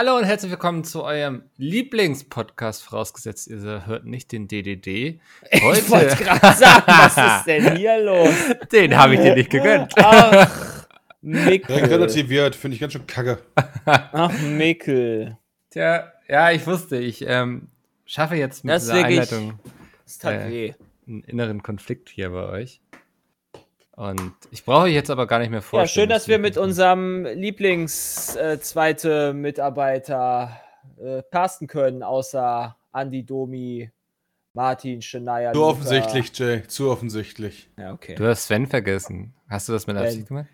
Hallo und herzlich willkommen zu eurem Lieblingspodcast, vorausgesetzt ihr hört nicht den DDD. Heute, Ich wollte gerade sagen, was ist denn hier los? den habe ich dir nicht gegönnt. Ach, Mickel. relativiert, finde ich ganz schön kacke. Ach, Mickel. Tja, ja, ich wusste, ich ähm, schaffe jetzt mit Das ist dieser Einleitung Äh, weh. einen inneren Konflikt hier bei euch. Und ich brauche jetzt aber gar nicht mehr Ja, vorstellen. schön, dass wir mit unserem Lieblings-zweite Mitarbeiter äh, casten können, außer Andi Domi, Martin, Shania. Zu Luca. offensichtlich, Jay, zu offensichtlich. Ja, okay. Du hast Sven vergessen. Hast du das mit. Absicht gemacht?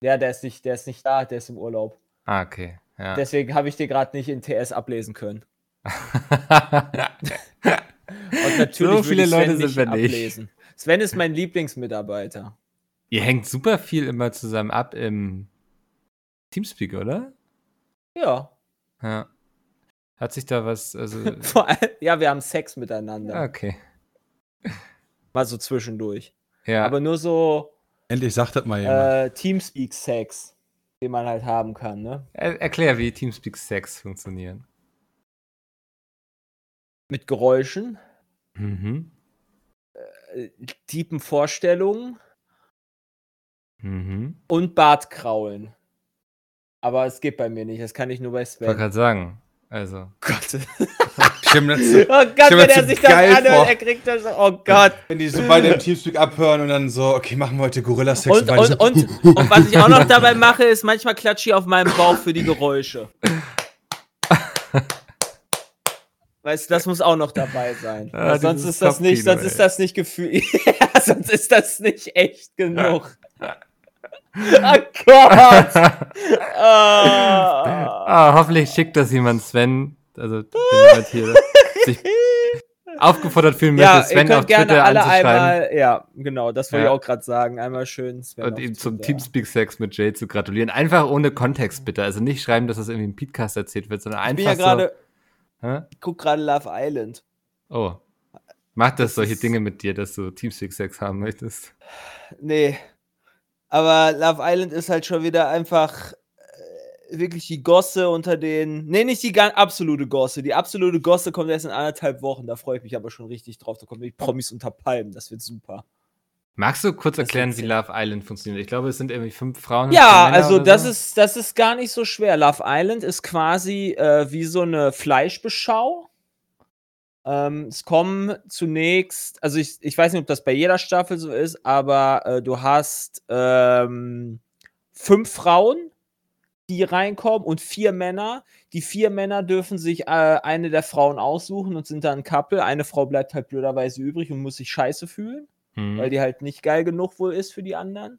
Ja, der ist, nicht, der ist nicht da, der ist im Urlaub. Ah, okay. Ja. Deswegen habe ich dir gerade nicht in TS ablesen können. Und natürlich So viele Leute sind wir nicht. ablesen. Sven ist mein Lieblingsmitarbeiter. Ihr hängt super viel immer zusammen ab im Teamspeak, oder? Ja. Ja. Hat sich da was, also. Vor allem, ja, wir haben Sex miteinander. okay. Mal so zwischendurch. Ja. Aber nur so Endlich sagt das mal jemand. äh, Teamspeak-Sex, den man halt haben kann, ne? er erklär, wie Teamspeak Sex funktionieren. Mit Geräuschen, Mhm. äh, tiefen Vorstellungen Mhm. und Bartkraulen. Aber es geht bei mir nicht, das kann ich nur bei Ich wollte Sven. gerade sagen. Also. Gott. Stimmt, das, Oh Gott, wenn das er sich das anhört, vor. er kriegt das. Oh Gott. wenn die so beide im Teamspeak abhören und dann so, okay, machen wir heute Gorilla-Sex. Und, und, so, und, und was ich auch noch dabei mache, ist manchmal klatsche ich auf meinem Bauch für die Geräusche. Weißt du, das muss auch noch dabei sein. Weil sonst ist das nicht, sonst ist das nicht Gefühl. ja, sonst ist das nicht echt genug. oh Gott! Ah. Ah, hoffentlich schickt das jemand Sven. Also, wenn jemand hier sich aufgefordert fühlen möchte, ja, ihr Sven auf gerne Twitter alle anzuschreiben einmal, ja, genau, das wollte Ja. ich auch gerade sagen. Einmal schön Sven und ihm zum Twitter. Teamspeak Sex mit Jay zu gratulieren. Einfach ohne Kontext, bitte. Also nicht schreiben, dass das irgendwie im Podcast erzählt wird, sondern Ich einfach bin ja gerade, so. Hä? ich guck gerade Love Island. Oh. Macht das, solche Dinge mit dir, dass du Teamspeak Sex haben möchtest? Nee. Aber Love Island ist halt schon wieder einfach äh, wirklich die Gosse unter den. Nee, nicht die ganz absolute Gosse. Die absolute Gosse kommt erst in anderthalb Wochen. Da freue ich mich aber schon richtig drauf. Da kommen die Promis unter Palmen. Das wird super. Magst du kurz Das erklären, wie Love Island funktioniert? Ich glaube, es sind irgendwie fünf Frauen. Ja, also das so. ist, das ist gar nicht so schwer. Love Island ist quasi äh, wie so eine Fleischbeschau. Ähm, es kommen zunächst, also ich, ich weiß nicht, ob das bei jeder Staffel so ist, aber äh, du hast ähm, fünf Frauen, die reinkommen und vier Männer. Die vier Männer dürfen sich äh, eine der Frauen aussuchen und sind dann ein Couple. Eine Frau bleibt halt blöderweise übrig und muss sich scheiße fühlen Hm. weil die halt nicht geil genug wohl ist für die anderen.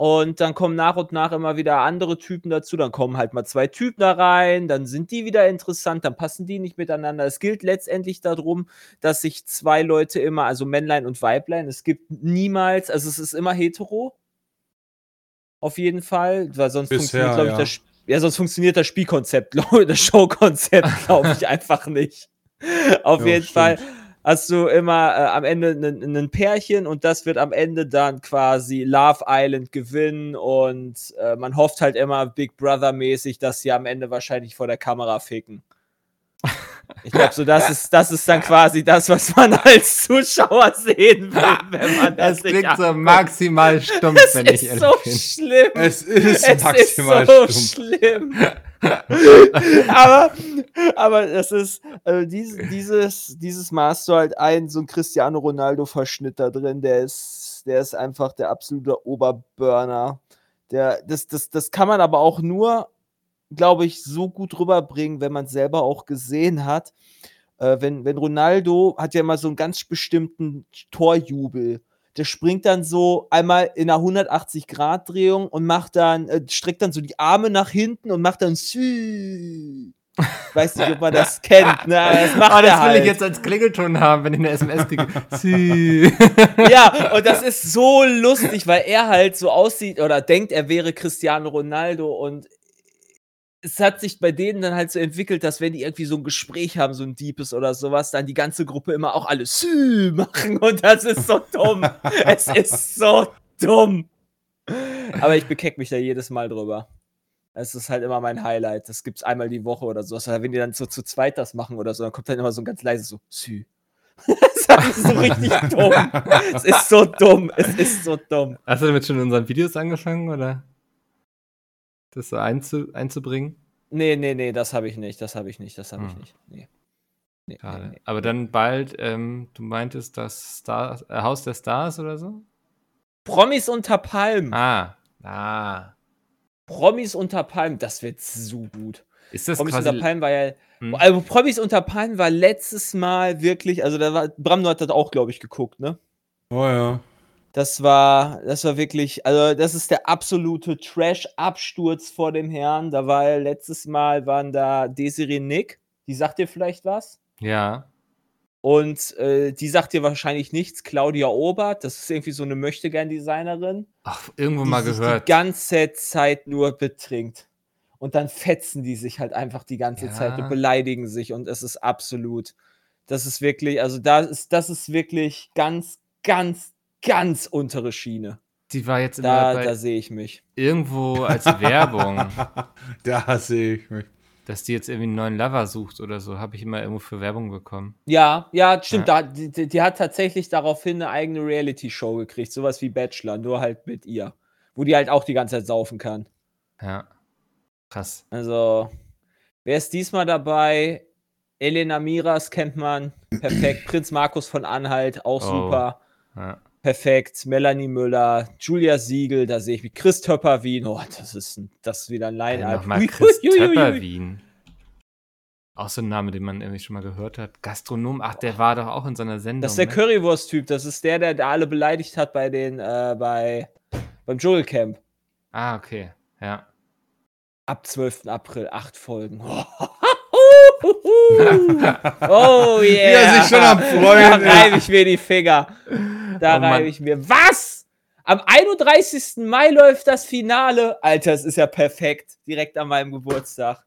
Und dann kommen nach und nach immer wieder andere Typen dazu. Dann kommen halt mal zwei Typen da rein, dann sind die wieder interessant, dann passen die nicht miteinander. Es gilt letztendlich darum, dass sich zwei Leute immer, also Männlein und Weiblein, es gibt niemals, also es ist immer hetero. Auf jeden Fall, weil sonst Bisher, funktioniert, glaube ich, ja. das ja, sonst funktioniert das Spielkonzept, das Showkonzept, glaube ich, einfach nicht. Auf Ja, jeden stimmt. Fall hast du immer äh, am Ende ein Pärchen und das wird am Ende dann quasi Love Island gewinnen und äh, man hofft halt immer Big Brother mäßig, dass sie am Ende wahrscheinlich vor der Kamera ficken. Ich glaube, so das ist, das ist dann quasi das, was man als Zuschauer sehen will, wenn man Das sich klingt so maximal stumpf, Es wenn ich ist ehrlich so bin. schlimm. Es ist Es maximal ist so stumpf. schlimm. aber, aber das ist, also dieses, dieses, dieses hast du halt einen, so ein Cristiano Ronaldo-Verschnitt da drin, der ist, der ist einfach der absolute Oberburner. Der, das, das, das kann man aber auch nur, glaube ich, so gut rüberbringen, wenn man es selber auch gesehen hat. Äh, wenn, wenn Ronaldo hat ja immer so einen ganz bestimmten Torjubel. Der springt dann so einmal in einer 180-Grad-Drehung und macht dann, äh, streckt dann so die Arme nach hinten und macht dann Sü. Ich weiß nicht, ob man das kennt, ne? aber das macht Ah, das will halt. ich jetzt als Klingelton haben, wenn ich eine SMS kriege. Sie. Ja, und das ist so lustig, weil er halt so aussieht oder denkt, er wäre Cristiano Ronaldo und es hat sich bei denen dann halt so entwickelt, dass wenn die irgendwie so ein Gespräch haben, so ein Diebes oder sowas, dann die ganze Gruppe immer auch alle Sü machen und das ist so dumm. es ist so dumm. Aber ich bekeck mich da jedes Mal drüber. Es ist halt immer mein Highlight. Das gibt's einmal die Woche oder so. Also wenn die dann so zu zweit das machen oder so, dann kommt dann immer so ein ganz leises so Sü. das ist so richtig dumm. Es ist so dumm. Es ist so dumm. Hast du damit schon in unseren Videos angefangen, oder? Das einzu einzubringen? Nee, nee, nee, das habe ich nicht. Das habe ich nicht. Das habe ich Hm. nicht. Nee. Nee, nee, nee. Aber dann bald, ähm, du meintest das Star äh, Haus der Stars oder so? Promis unter Palmen. Ah. Ah. Promis unter Palmen. Das wird so gut. Ist das Promis quasi. unter Palmen war ja. Hm? Also Promis unter Palmen war letztes Mal wirklich. Also da war. Bram hat das auch, glaube ich, geguckt, ne? Oh ja. Das war, das war wirklich, also das ist der absolute Trash-Absturz vor dem Herrn. Da war letztes Mal waren da Desiree Nick, die sagt dir vielleicht was. Ja. Und äh, die sagt dir wahrscheinlich nichts. Claudia Obert, das ist irgendwie so eine Möchtegern-Designerin, Ach, irgendwo mal gehört. die ganze Zeit nur betrinkt. Und dann fetzen die sich halt einfach die ganze Ja. Zeit und beleidigen sich. Und es ist absolut, das ist wirklich, also da ist, das ist wirklich ganz, ganz, ganz untere Schiene. Die war jetzt immer Da, bei da sehe ich mich. irgendwo als Werbung, da sehe ich mich. dass die jetzt irgendwie einen neuen Lover sucht oder so. Habe ich immer irgendwo für Werbung bekommen. Ja, ja, stimmt. Ja. Da, die, die die hat tatsächlich daraufhin eine eigene Reality-Show gekriegt, sowas wie Bachelor, nur halt mit ihr. Wo die halt auch die ganze Zeit saufen kann. Ja. Krass. Also, wer ist diesmal dabei? Elena Miras kennt man. Perfekt. Prinz Markus von Anhalt, auch Oh. super. Ja. Perfekt. Melanie Müller, Julia Siegel, da sehe ich mich. Chris Töpper-Wien. Oh, das ist, ein, das ist wieder ein Line-Up. Nochmal Chris. Töpper-Wien. Auch so ein Name, den man irgendwie schon mal gehört hat. Gastronom. Ach, der war doch auch in so einer Sendung. Das ist der ne? Currywurst-Typ. Das ist der, der, der alle beleidigt hat bei den, äh, bei, beim Dschungelcamp. Ah, okay. Ja. Ab 12. April, acht Folgen. oh yeah. Wie er sich schon am Freuen Da reibe ich mir die Finger. Da Oh reibe ich mir. Was? Am 31. Mai läuft das Finale. Alter, es ist ja perfekt. Direkt an meinem Geburtstag.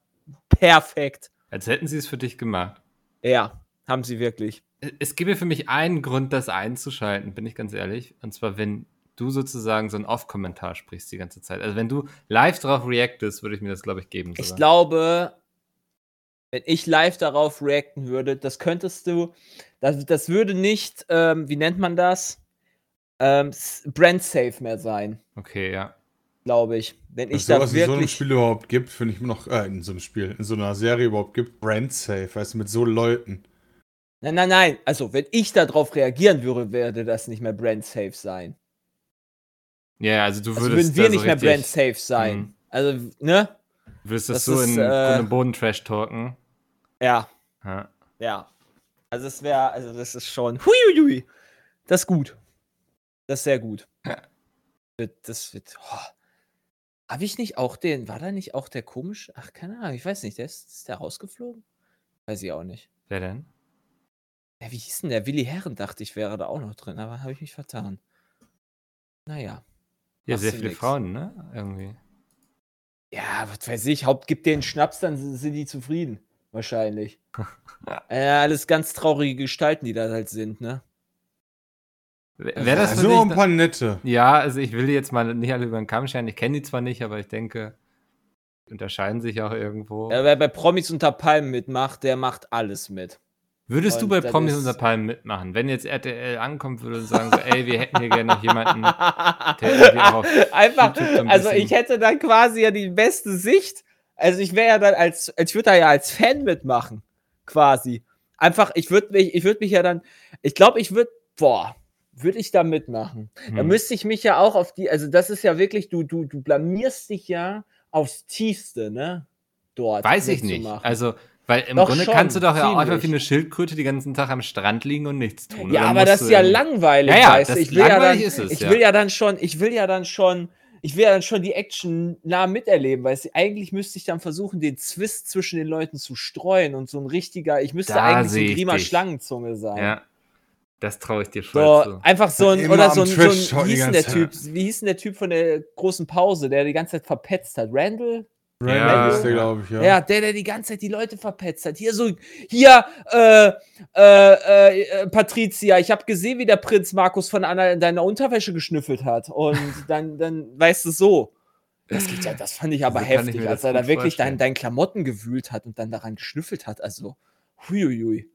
Perfekt. Als hätten sie es für dich gemacht. Ja, haben sie wirklich. Es gäbe für mich einen Grund, das einzuschalten, bin ich ganz ehrlich. Und zwar, wenn du sozusagen so einen Off-Kommentar sprichst die ganze Zeit. Also wenn du live drauf reactest, würde ich mir das, glaube ich, geben. Ich sogar. glaube, wenn ich live darauf reacten würde, das könntest du, das, das würde nicht, ähm, wie nennt man das? Ähm, s- brand safe mehr sein, Okay, ja. glaube ich. Wenn ich Dass da sowas in so einem wirklich. Spiel überhaupt gibt, finde ich immer noch, äh, in so einem Spiel, in so einer Serie überhaupt gibt, brand safe, weißt du, mit so Leuten. Nein, nein, nein. Also, wenn ich darauf reagieren würde, würde das nicht mehr brand safe sein. Ja, also du Also würdest würden wir nicht so mehr richtig, brand safe sein. Mhm. Also, ne? Würdest das, Das so ist, in äh, und Boden Trash talken. Ja, Ja. ja. Also, es wäre, also, das ist schon. Huiuiui. Das ist gut. Das ist sehr gut. Wird- Das wird. Oh. Habe ich nicht auch den, war da nicht auch der komisch? Ach, keine Ahnung, ich weiß nicht, der ist, ist der rausgeflogen? Weiß ich auch nicht. Wer denn? Ja, wie hieß denn der? Willi Herren, dachte ich, wäre da auch noch drin, aber habe ich mich vertan. Naja. Ja, sehr viele nix. Frauen, ne? Irgendwie. Ja, was weiß ich, Haupt gibt denen Schnaps, dann sind sind die zufrieden. Wahrscheinlich. ja, alles ganz traurige Gestalten, die da halt sind, ne? Wäre das Also für nur dich ein paar nette. Ja, also ich will die jetzt mal nicht alle über den Kamm scheren. Ich kenne die zwar nicht, aber ich denke, die unterscheiden sich auch irgendwo. Ja, wer bei Promis unter Palmen mitmacht, der macht alles mit. Würdest du und bei das Promis unter Palmen mitmachen? Wenn jetzt RTL ankommt würde und sagen so, ey, wir hätten hier gerne noch jemanden, der irgendwie auch auf Einfach, YouTube so ein also ich hätte dann quasi ja die beste Sicht. Also ich wäre ja dann als, als ich würde da ja als Fan mitmachen, quasi. Einfach, ich würde mich, ich würde mich ja dann, ich glaube, ich würde, boah, würde ich da mitmachen. Da Hm. müsste ich mich ja auch auf die, also das ist ja wirklich, du, du, du blamierst dich ja aufs Tiefste, ne? Dort. Weiß ich nicht. Also, weil im Doch Grunde schon, kannst du doch ja auch einfach wie eine Schildkröte die ganzen Tag am Strand liegen und nichts tun. Ja, aber das ist ja langweilig, Ja, ja, weißt du. Ich will ja dann, langweilig ist es, ich ja. will ja dann schon, ich will ja dann schon ich will dann schon die Action nah miterleben, weil eigentlich müsste ich dann versuchen, den Zwist zwischen den Leuten zu streuen und so ein richtiger, ich müsste Da eigentlich so ein Grima dich. Schlangenzunge sein. Ja. Das traue ich dir voll So, zu. einfach so ein, oder so ein, so ein wie hieß denn der Typ, wie hieß denn der Typ von der großen Pause, der die ganze Zeit verpetzt hat? Randall? Ja. ist der, glaube ich, ja. Ja. der, der die ganze Zeit die Leute verpetzt hat. Hier so, hier, äh, äh, äh, Patricia, ich habe gesehen, wie der Prinz Markus von Anna in deiner Unterwäsche geschnüffelt hat. Und dann, dann weißt du so. Das, geht ja, das fand ich aber So ich heftig, mir als er da wirklich dein, vorstellen. dein Klamotten gewühlt hat und dann daran geschnüffelt hat. Also, huiuiui.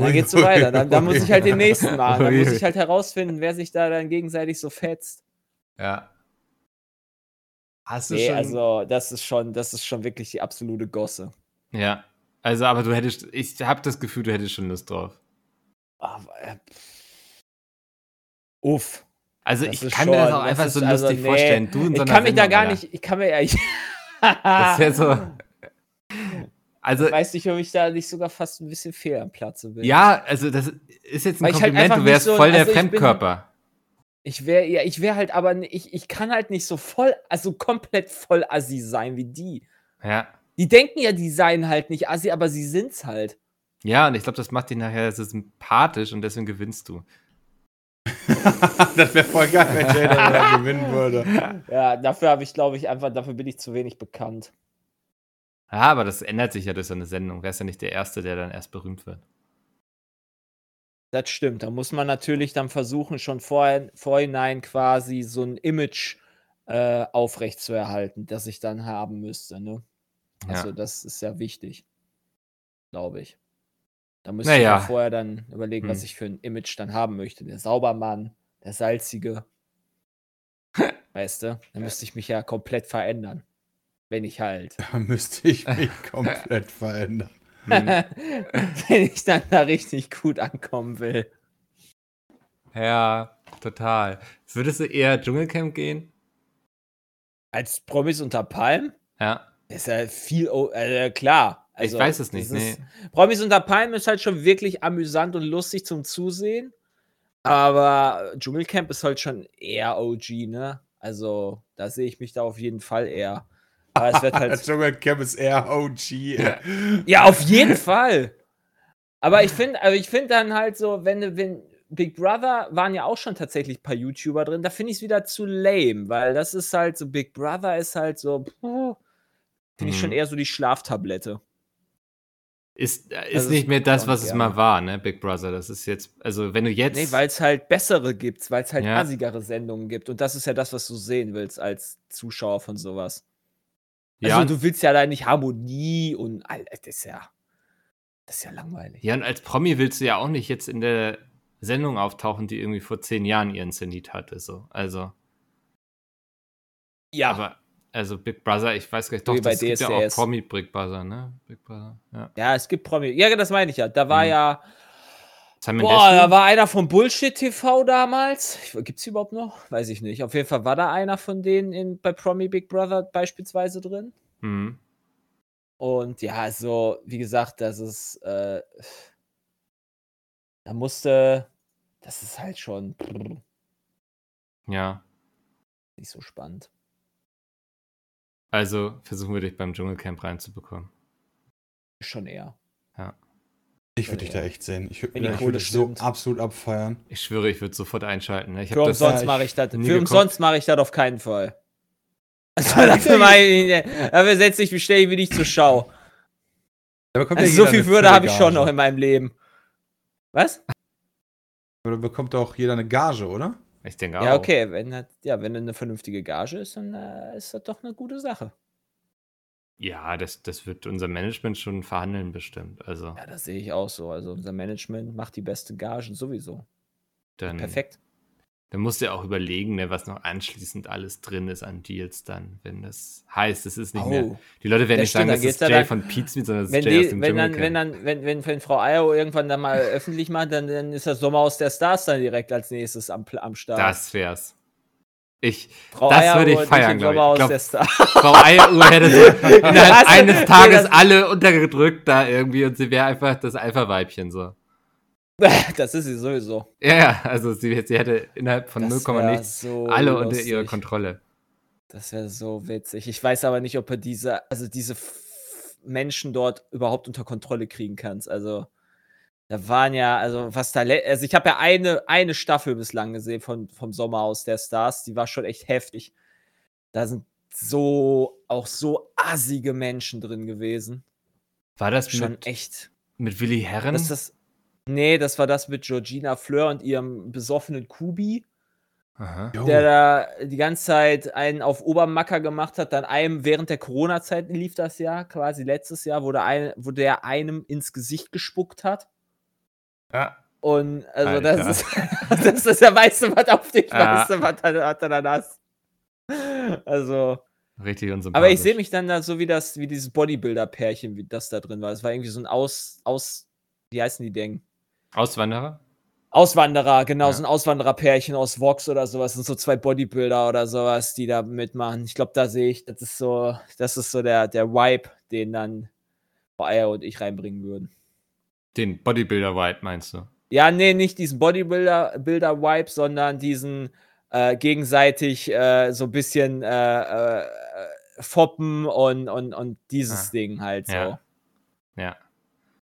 Dann geht's so weiter. Dann, dann muss ich halt den nächsten machen. Dann muss ich halt herausfinden, wer sich da dann gegenseitig so fetzt. Ja. Hast du Nee, schon. also das ist schon, das ist schon wirklich die absolute Gosse. ja. Also, aber du hättest, ich habe das Gefühl, du hättest schon Lust drauf. Aber, äh, pff. Uff. Also, Das ich kann mir das schon- auch einfach das so also- lustig nee, vorstellen. Du in so Ich kann mich da gar nicht, ich kann mir ja, Das wäre so. Also, ich weiß nicht, ob ich da nicht sogar fast ein bisschen fehl am Platze bin. ja, also, das ist jetzt ein Weil halt Kompliment. einfach du wärst so voll der also ich bin- Fremdkörper. Ich wäre, ja, ich wäre halt aber, ich, ich kann halt nicht so voll, also komplett voll assi sein wie die. Ja. Die denken ja, die seien halt nicht assi, aber sie sind's halt. Ja, und ich glaube, das macht dich nachher so sympathisch und deswegen gewinnst du. das wäre voll geil, wenn Jada da gewinnen würde. Ja, dafür habe ich, glaube ich, einfach, dafür bin ich zu wenig bekannt. Ja, aber das ändert sich ja durch so eine Sendung. Wärst ja nicht der Erste, der dann erst berühmt wird. Das stimmt. Da muss man natürlich dann versuchen, schon vorhin, vorhinein quasi so ein Image äh, aufrechtzuerhalten, das ich dann haben müsste. Ne? Also, Ja. das ist ja wichtig. Glaube ich. Da müsste Naja. ich ja vorher dann überlegen, was Hm. ich für ein Image dann haben möchte. Der Saubermann, der Salzige. weißt du? Dann müsste ich mich ja komplett verändern. Wenn ich halt. Da müsste ich mich komplett verändern. Wenn ich dann da richtig gut ankommen will. Ja, total. Würdest du eher Dschungelcamp gehen? Als Promis unter Palm? Ja. Ist ja viel, o- äh, klar. Also, ich weiß es nicht. Nee. ist- Promis unter Palmen ist halt schon wirklich amüsant und lustig zum Zusehen. Aber Dschungelcamp ist halt schon eher OG, ne? Also, da sehe ich mich da auf jeden Fall eher. Aber es wird Das halt. Dschungelcamp ist eher OG. Ja. auf jeden Fall. Aber ich finde, also ich finde dann halt so, wenn, du- wenn Big Brother waren ja auch schon tatsächlich ein paar YouTuber drin, da finde ich es wieder zu lame, weil das ist halt so, Big Brother ist halt so, puh, finde ich schon Mhm. eher so die Schlaftablette. Ist, äh, ist Also, nicht mehr das, was es gerne. mal war, ne? Big Brother. Das ist jetzt, also wenn du jetzt. Nee, weil es halt bessere gibt, weil es halt Ja. assigere Sendungen gibt. Und das ist ja das, was du sehen willst als Zuschauer von sowas. Also ja, du willst ja da nicht Harmonie und all das ist ja. Das ist ja langweilig. ja, und als Promi willst du ja auch nicht jetzt in der Sendung auftauchen, die irgendwie vor zehn Jahren ihren Zenit hatte. So. Also, Ja, aber, also Big Brother, ich weiß gar nicht, doch, Wie bei das gibt ja auch. Promi Big Brother, ne? Big Brother, ja. ja, es gibt Promi. Ja, das meine ich ja. Da war Mhm. ja. Simon Boah, Desue? da war einer von Bullshit TV damals. Gibt es überhaupt noch? Weiß ich nicht. Auf jeden Fall war da einer von denen in, bei Promi Big Brother beispielsweise drin. Mhm. Und ja, also, wie gesagt, das ist, äh, da musste, das ist halt schon Ja. nicht so spannend. Also versuchen wir dich beim Dschungelcamp reinzubekommen. Schon eher. Ich würde dich da echt sehen. Ich würde Wenn die ich Kohle würd dich so stimmt. absolut abfeiern. Ich schwöre, ich würde sofort einschalten. Ne? Ich Für das. umsonst mache ich das. nie Für geguckt. umsonst mache ich das auf keinen Fall. Also, dafür, mach ich, dafür setze ich mich, stelle ich mich nicht zur Schau. Da bekommt Also, ja so jeder viel eine Würde habe ich Gage. schon noch in meinem Leben. Was? Da bekommt auch jeder eine Gage, oder? Ich denke auch. Ja, okay, wenn das, ja, wenn das eine vernünftige Gage ist, dann äh, ist das doch eine gute Sache. Ja, das, das wird unser Management schon verhandeln, bestimmt. Also, Ja, das sehe ich auch so. Also unser Management macht die beste Gagen sowieso. dann, Perfekt. dann musst du ja auch überlegen, ne, was noch anschließend alles drin ist an Deals dann, wenn das heißt, es ist nicht mehr. Oh. Die Leute werden nicht stimmt, sagen, das ist ja Jay dann- von Pizmeet, sondern das ist Jay aus die, dem wenn, dann, wenn, dann, wenn, wenn, wenn Frau Ayo irgendwann dann mal öffentlich macht, dann, dann ist das Sommer aus der Stars dann direkt als nächstes am, am Start. Das wär's. Ich, Frau das Eieruhr würde ich feiern, im glaub Sommer aus ich. Glaub-. Frau Eieruhr hätte so innerhalb Was? eines Nee, Tages das- alle untergedrückt da irgendwie und sie wäre einfach das Alpha-Weibchen so. das ist sie sowieso. Ja, ja, also sie, sie hätte innerhalb von Das 0, wär nichts so alle unter lustig. ihrer Kontrolle. Das wäre so witzig. Ich weiß aber nicht, ob er diese, also diese Menschen dort überhaupt unter Kontrolle kriegen kann. Also, da waren ja, also was da, also ich habe ja eine, eine Staffel bislang gesehen von, vom Sommer aus der Stars, die war schon echt heftig. Da sind so, auch so assige Menschen drin gewesen. War das Schon mit, echt. mit Willi Herren? Das, das, nee, das war das mit Georgina Fleur und ihrem besoffenen Kubi. Aha. Der da die ganze Zeit einen auf Obermacker gemacht hat. Dann einem während der Corona-Zeit lief das ja, quasi letztes Jahr, wo der, ein, wo der einem ins Gesicht gespuckt hat. Ja. Und also Alter. das ist, das ist der weiße was auf dich, Ja. du, was er dann hast. Also, Richtig unsympathisch. aber ich sehe mich dann da so wie das, wie dieses Bodybuilder-Pärchen, wie das da drin war. Das war irgendwie so ein Aus, Aus, wie heißen die Ding? Auswanderer? Auswanderer, genau, Ja. so ein Auswandererpärchen aus Vox oder sowas. Das sind so zwei Bodybuilder oder sowas, die da mitmachen. Ich glaube, da sehe ich, das ist so, das ist so der, der Vibe, den dann Eier und ich reinbringen würden. Den Bodybuilder-White meinst du? Ja, nee, nicht diesen Bodybuilder-Vibe, sondern diesen äh, gegenseitig äh, so ein bisschen äh, äh, foppen und, und, und dieses Ah, Ding halt so. ja. Ja.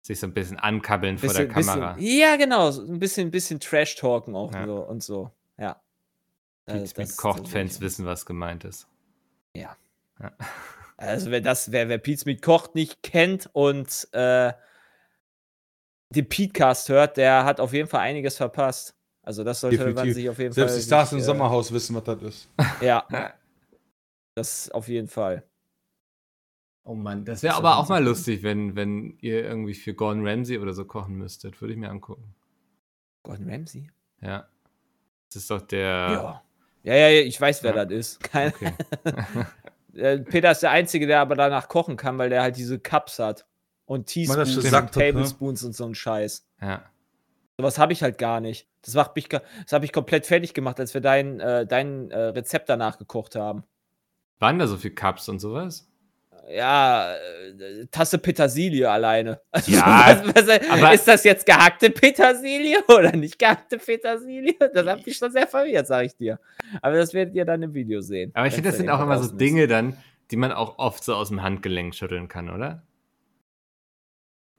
Sich so ein bisschen ankabbeln vor Bisschen, der Kamera. Bisschen, ja, genau, so ein bisschen, bisschen Trash-Talken auch Ja. so, und so. Ja. Also das- Kocht-Fans so- wissen, was gemeint ist. Ja. Ja. Also wer das, wer, wer Pete's Meat kocht nicht kennt und äh, den Petecast hört, der hat auf jeden Fall einiges verpasst. Also das sollte man Definitiv. sich auf jeden Selbst Fall. die Stars im äh, Sommerhaus wissen, was das ist. Ja. Das auf jeden Fall. Oh Mann, das wäre Das aber auch mal lustig, wenn, wenn ihr irgendwie für Gordon Ramsay oder so kochen müsstet. Würde ich mir angucken. Gordon Ramsay? Ja. Das ist doch der. Ja. Ja, ja, ja, ich weiß, wer Ja. das ist. Kein, Okay. äh, Peter ist der Einzige, der aber danach kochen kann, weil der halt diese Cups hat. Und Teaspoons und ne? Tablespoons und so ein Scheiß. ja. Sowas habe ich halt gar nicht. Das, macht mich, ga- das habe ich komplett fertig gemacht, als wir dein, äh, dein äh, Rezept danach gekocht haben. Waren da so viele Cups und sowas? Ja, äh, Tasse Petersilie alleine. Also, Ja, was, was, aber- ist das jetzt gehackte Petersilie oder nicht gehackte Petersilie? Das hat mich schon sehr verwirrt, sage ich dir. Aber das werdet ihr dann im Video sehen. Aber ich finde, das sind auch immer so. Dinge dann, die man auch oft so aus dem Handgelenk schütteln kann, oder?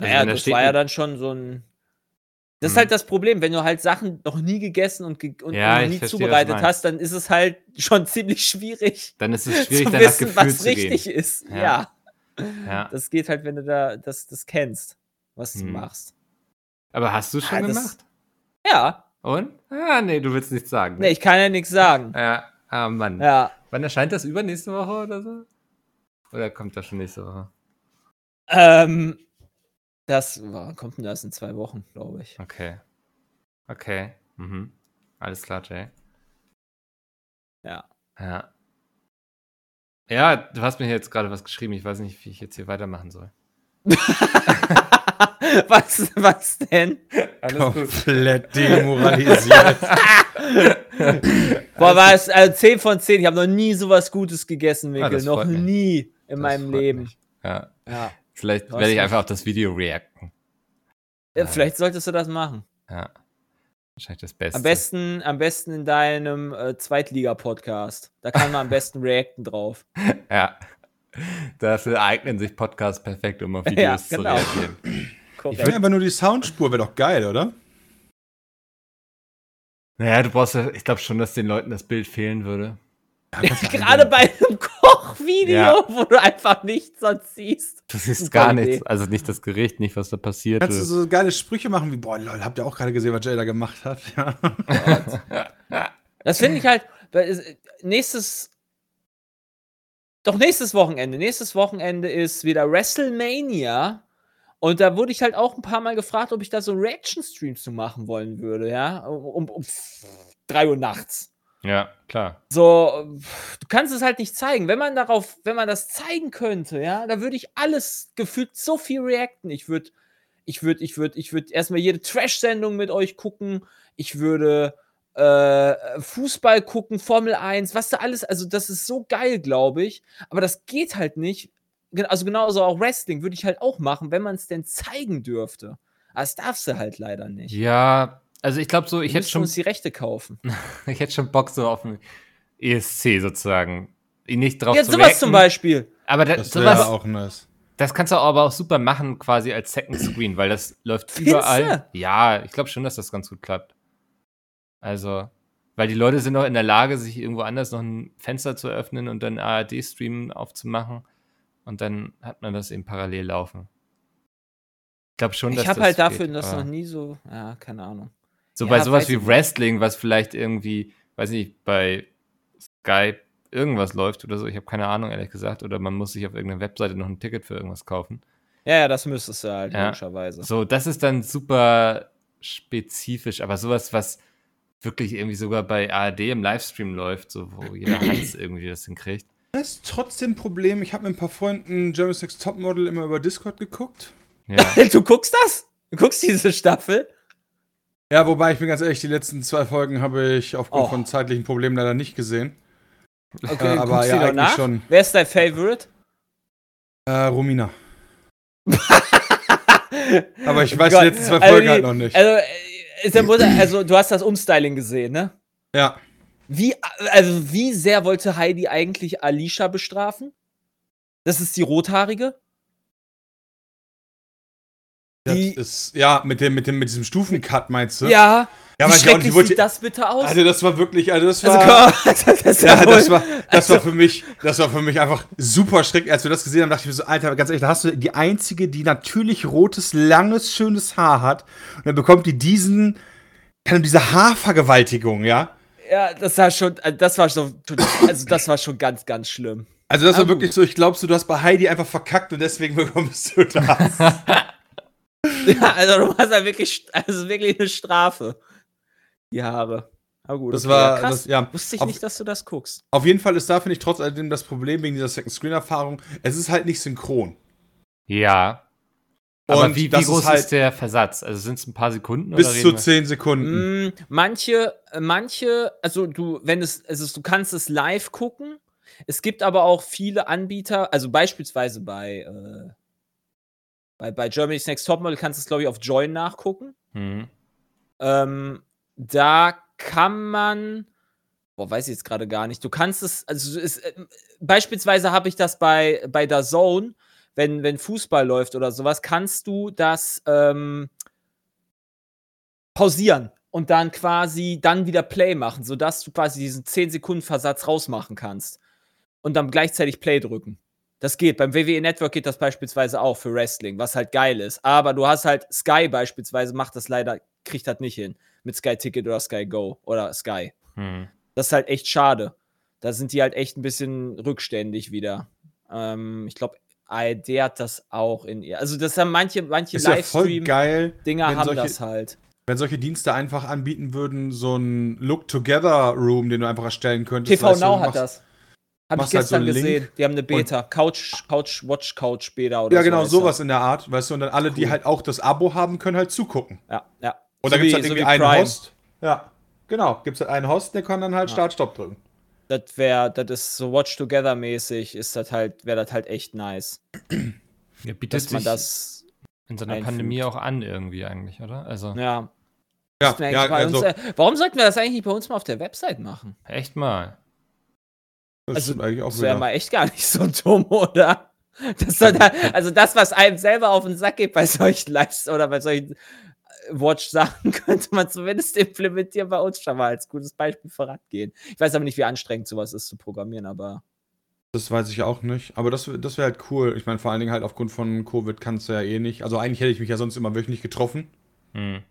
Also Naja, das war ja dann schon so ein. Das ist Hm. halt das Problem, wenn du halt Sachen noch nie gegessen und, ge und Ja, noch nie verstehe, du zubereitet hast, dann ist es halt schon ziemlich schwierig, Dann ist es schwierig, zu wissen, Gefühl was richtig gehen. ist. Ja. Ja. Ja. Das geht halt, wenn du da das, das kennst, was du Hm. machst. Aber hast du schon Ah, das- gemacht? Ja. Und? Ah, nee, du willst nichts sagen. Nee, ich kann ja nichts sagen. Ja, ah, Mann. Ja. Wann erscheint das? Übernächste Woche oder so? Oder kommt das schon nächste Woche? Ähm, das wann kommt denn das in zwei Wochen, glaube ich. Okay. Okay. Mhm. Alles klar, Jay. Ja. Ja. Ja, du hast mir jetzt gerade was geschrieben. Ich weiß nicht, wie ich jetzt hier weitermachen soll. was, was denn? Alles Komplett demoralisiert. Boah, war es also 10 von 10. Ich habe noch nie sowas Gutes gegessen, Mikkel. Ah, das noch nie in Das meinem Leben. mich. Ja. Ja. Vielleicht werde ich einfach auf das Video reacten. ja. Vielleicht solltest du das machen. Ja. Wahrscheinlich das Beste. Am besten, am besten in deinem äh, Zweitliga-Podcast. Da kann man am besten reacten drauf. Ja. Dafür eignen sich Podcasts perfekt, um auf Ja, Videos genau. zu reagieren. Korrekt. Ja, aber nur die Soundspur wäre doch geil, oder? Naja, du brauchst ja, ich glaube schon, dass den Leuten das Bild fehlen würde. Gerade bei einem Kochvideo, Ja. wo du einfach nichts sonst siehst. Du siehst Super gar Idee. nichts. Also nicht das Gericht, nicht was da passiert. Kannst du so geile Sprüche machen wie, boah, lol, habt ihr auch gerade gesehen, was Jay da gemacht hat? Ja. Das finde ich halt. Nächstes. Doch nächstes Wochenende. Nächstes Wochenende ist wieder WrestleMania. Und da wurde ich halt auch ein paar Mal gefragt, ob ich da so einen Reaction-Stream zu machen wollen würde, ja. Um, um, um 3 Uhr nachts. Ja, klar. So, du kannst es halt nicht zeigen. Wenn man darauf, wenn man das zeigen könnte, ja, da würde ich alles gefühlt so viel reacten. Ich würde, ich würde, ich würde, ich würde erstmal jede Trash-Sendung mit euch gucken. Ich würde äh, Fußball gucken, Formel 1, was da alles, also das ist so geil, glaube ich. Aber das geht halt nicht. Also genauso auch Wrestling würde ich halt auch machen, wenn man es denn zeigen dürfte. Aber das darfst du halt leider nicht. Ja, also ich glaube so, ich hätte schon, uns die Rechte kaufen. ich hätte schon Bock so auf ein ESC sozusagen. nicht drauf Jetzt zu sowas reacten. zum Beispiel. Aber da, Das wäre sowas, auch nice. das kannst du aber auch super machen, quasi als Second Screen, weil das läuft überall. Ja, ich glaube schon, dass das ganz gut klappt. Also, weil die Leute sind auch in der Lage, sich irgendwo anders noch ein Fenster zu öffnen und dann ARD-Stream aufzumachen. Und dann hat man das eben parallel laufen. Ich glaube schon, dass Ich habe das halt dafür geht, das noch nie so. Ja, keine Ahnung. So Ja, bei sowas wie. Wrestling, was vielleicht irgendwie, weiß nicht, bei Skype irgendwas läuft oder so. Ich habe keine Ahnung, ehrlich gesagt. Oder man muss sich auf irgendeiner Webseite noch ein Ticket für irgendwas kaufen. Ja, ja, das müsstest du halt, Ja. logischerweise. So, das ist dann super spezifisch, aber sowas, was wirklich irgendwie sogar bei ARD im Livestream läuft, so wo jeder Hans irgendwie das hinkriegt. Das ist trotzdem ein Problem. Ich habe mit ein paar Freunden Jeremy's Next Topmodel immer über Discord geguckt. Ja. Du guckst das? Du guckst diese Staffel? Ja, wobei ich bin ganz ehrlich, die letzten zwei Folgen habe ich aufgrund Oh. von zeitlichen Problemen leider nicht gesehen. Okay, Äh, aber ja, eigentlich nach? schon. Wer ist dein Favorite? Äh, Romina. Aber ich weiß Gott. die letzten zwei Also Folgen die- halt noch nicht. Also, äh, der Mutter, also du hast das Umstyling gesehen, ne? Ja. Wie, also wie sehr wollte Heidi eigentlich Alicia bestrafen? Das ist die rothaarige? Das Die- ist, ja, mit dem, mit dem, mit diesem Stufencut meinst du? Ja. Ja, wie ich schrecklich wollte- sieht das bitte aus? Also das war wirklich, also das war, Also, komm, das ja, das war, das war also- für mich, das war für mich einfach super schrecklich. Als wir das gesehen haben, dachte ich mir so, Alter, ganz ehrlich, da hast du die einzige, die natürlich rotes, langes, schönes Haar hat. Und dann bekommt die diesen, diese Haarvergewaltigung, ja? Ja, das war schon, äh, das war schon, also das war schon ganz, ganz schlimm. Also das war Ah, wirklich so, ich glaubst du, du hast bei Heidi einfach verkackt und deswegen bekommst du das. Ja, also du hast ja wirklich, also wirklich eine Strafe. Die Haare. Aber gut, Das okay, war- ja, krass. das- ja. Wusste ich Auf- nicht, dass du das guckst. Auf jeden Fall ist da, finde ich, trotz alledem das Problem wegen dieser Second-Screen-Erfahrung, es ist halt nicht synchron. Ja. Aber Und wie, wie ist groß ist, halt- der Versatz? Also sind es ein paar Sekunden? Bis oder zu 10 Sekunden. Mm, manche, manche, also du, wenn es, also du kannst es live gucken. Es gibt aber auch viele Anbieter, also beispielsweise bei, äh, bei, bei Germany's Next Topmodel kannst du es, glaube ich, auf Join nachgucken. Mhm. Ähm, da kann man, boah, weiß ich jetzt gerade gar nicht. Du kannst es, also es, äh, beispielsweise habe ich das bei, bei der Zone, wenn, wenn Fußball läuft oder sowas, kannst du das ähm, pausieren und dann quasi dann wieder Play machen, sodass du quasi diesen 10 Sekunden Versatz rausmachen kannst und dann gleichzeitig Play drücken. Das geht. Beim WWE Network geht das beispielsweise auch für Wrestling, was halt geil ist. Aber du hast halt Sky beispielsweise, macht das leider, kriegt das nicht hin. Mit Sky Ticket oder Sky Go oder Sky. Hm. Das ist halt echt schade. Da sind die halt echt ein bisschen rückständig wieder. Ähm, ich glaube, ARD hat das auch in ihr. Also, das haben manche, manche ja Livestream-Dinger haben solche, das halt. wenn solche Dienste einfach anbieten würden, so ein Look-Together-Room, den du einfach erstellen könntest. TV Now hat das. Hab ich machst halt so gestern einen Link gesehen. Die haben eine Beta. Couch, Couch, Watch Couch Beta oder Ja, so genau, heißt sowas in der Art, weißt du, und dann alle, die Cool. halt auch das Abo haben, können halt zugucken. Ja, ja. Und dann So gibt's wie- halt so irgendwie wie einen Prime. Host. Ja, genau. Gibt's halt einen Host, der kann dann halt Ja. Start-Stopp drücken. Das wäre, das ist so Watch Together mäßig, ist das halt, wäre das halt echt nice, Ja, bietet dass man das, in so einer einfügt. Pandemie auch an irgendwie eigentlich, oder? Also ja. Ja, ja, also, uns, äh, warum sollten wir das eigentlich nicht bei uns mal auf der Website machen? echt mal. Das also, stimmt eigentlich auch Das wäre mal echt gar nicht so dumm, oder? Das da, also das, was einem selber auf den Sack geht bei solchen Lives oder bei solchen äh, Watch-Sachen, könnte man zumindest implementieren bei uns schon mal als gutes Beispiel vorangehen. Ich weiß aber nicht, wie anstrengend sowas ist zu programmieren, aber Das weiß ich auch nicht. Aber das, das wäre halt cool. Ich meine, vor allen Dingen halt aufgrund von Covid kannst du ja eh nicht. Also eigentlich hätte ich mich ja sonst immer wöchentlich getroffen. Hm.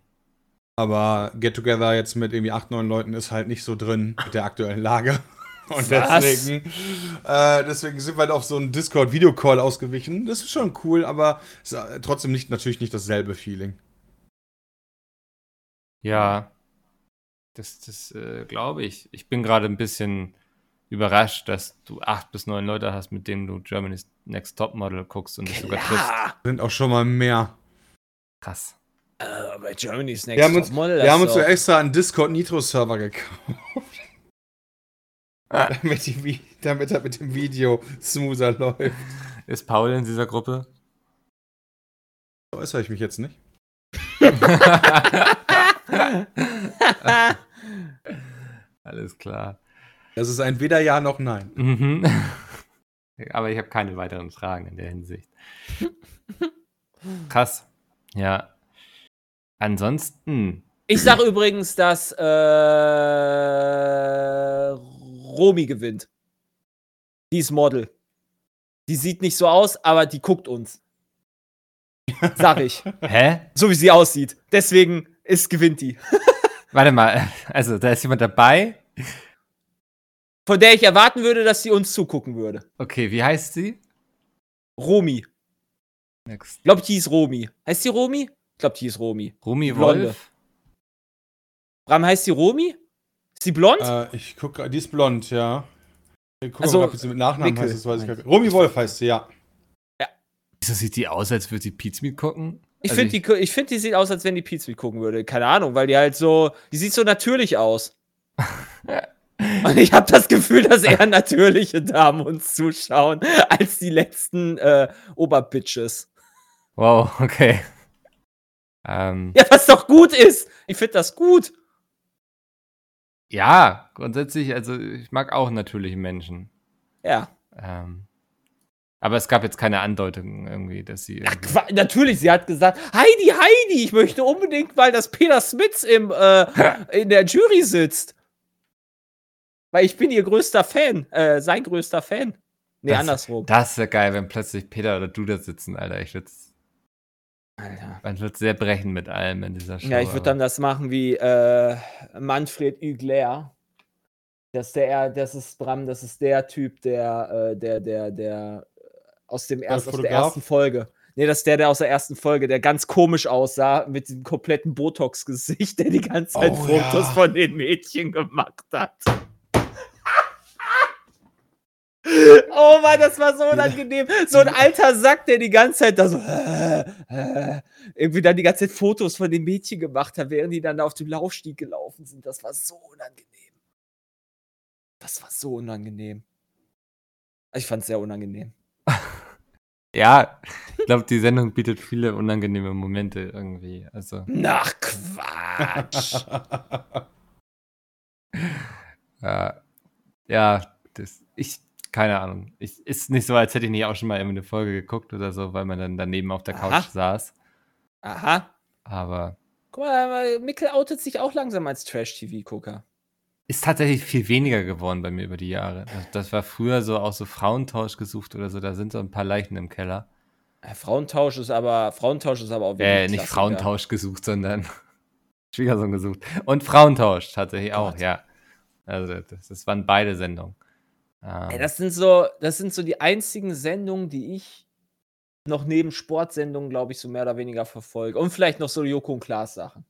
Aber Get Together jetzt mit irgendwie acht, neun Leuten ist halt nicht so drin mit der aktuellen Lage. Und Was? deswegen, äh, deswegen sind wir halt auf so einen Discord-Videocall ausgewichen. Das ist schon cool, aber ist äh, trotzdem nicht, natürlich nicht dasselbe Feeling. Ja, das, das äh, glaube ich. Ich bin gerade ein bisschen überrascht, dass du acht bis neun Leute hast, mit denen du Germany's Next Top Model guckst und dich sogar triffst. Sind auch schon mal mehr. Krass. äh, bei Germany's Next Wir haben uns, Topmodel, wir haben uns so extra einen Discord-Nitro-Server gekauft. damit, die, damit er mit dem Video smoother läuft. Ist Paul in dieser Gruppe? Äußere ich mich jetzt nicht. Alles klar. Das ist ein weder Ja noch Nein. Mhm. Aber ich habe keine weiteren Fragen in der Hinsicht. Krass. Ja. Ansonsten. Ich sage übrigens, dass äh, Romy gewinnt. Die ist Model. Die sieht nicht so aus, aber die guckt uns. Sag ich. Hä? So wie sie aussieht. Deswegen ist, gewinnt die. Warte mal. Also, da ist jemand dabei. Von der ich erwarten würde, dass sie uns zugucken würde. Okay, wie heißt sie? Romy. Next. Ich glaube, die hieß Romy. Heißt die Romy? Ich glaube, die hieß Romy. Blonde. Wolf. Bram, heißt die Romy? Ist die blond? Äh, ich gucke, die ist blond, ja. Ich gucke Also, mal, ob sie mit Nachnamen Mickel, heißt, das weiß ich gar nicht. Romy Wolf heißt sie, ja. Wieso sieht die aus, als würde sie Pizmeat gucken? Ich Also finde, die, ich find, die sieht aus, als wenn die Pizza gucken würde. Keine Ahnung, weil die halt so. Die sieht so natürlich aus. Und ich habe das Gefühl, dass eher natürliche Damen uns zuschauen, als die letzten äh, Oberbitches. Wow, okay. Ähm, Ja, was doch gut ist. Ich finde das gut. Ja, grundsätzlich, also ich mag auch natürliche Menschen. Ja. Ähm, aber es gab jetzt keine Andeutung irgendwie, dass sie. Ach, irgendwie- Qua- natürlich, sie hat gesagt, Heidi, Heidi, ich möchte unbedingt mal, dass Peter Smits im, äh, in der Jury sitzt. Weil ich bin ihr größter Fan, äh, sein größter Fan. Nee, Das- andersrum. Das wäre geil, wenn plötzlich Peter oder du da sitzen, Alter. Ich würde Alter. man wird sehr brechen mit allem in dieser Show. Ja, ich würde dann das machen wie äh, Manfred Hügler. Das ist der, das ist Bram, das ist der Typ, der, äh, der, der, der äh, aus dem erst, aus der Fotograf? ersten Folge. Nee, das ist der, der aus der ersten Folge, der ganz komisch aussah, mit dem kompletten Botox-Gesicht, der die ganze Zeit Oh, Fotos ja. von den Mädchen gemacht hat. Oh Mann, das war so unangenehm. So ein alter Sack, der die ganze Zeit da so äh, äh, irgendwie dann die ganze Zeit Fotos von den Mädchen gemacht hat, während die dann da auf dem Laufstieg gelaufen sind. Das war so unangenehm. Das war so unangenehm. Ich fand es sehr unangenehm. Ja, ich glaube, die Sendung bietet viele unangenehme Momente irgendwie. Also, Nach Quatsch. ja, ja das, ich, keine Ahnung. Ich, ist nicht so, als hätte ich nicht auch schon mal irgendwie eine Folge geguckt oder so, weil man dann daneben auf der Couch Aha. saß. Aha. Aber Guck mal, Mikkel outet sich auch langsam als Trash-TV-Gucker. ist tatsächlich viel weniger geworden bei mir über die Jahre. Das, das war früher so auch so Frauentausch gesucht oder so. Da sind so ein paar Leichen im Keller. Ja, Frauentausch ist aber, Frauentausch ist aber auch Äh, wirklich nicht Klassiker. Frauentausch gesucht, sondern Schwiegersohn gesucht. Und Frauentausch tatsächlich auch, Gott. ja. Also das, das waren beide Sendungen. Ähm, Ey, das sind so, das sind so die einzigen Sendungen, die ich noch neben Sportsendungen, glaube ich, so mehr oder weniger verfolge. Und vielleicht noch so Joko und Klaas Sachen.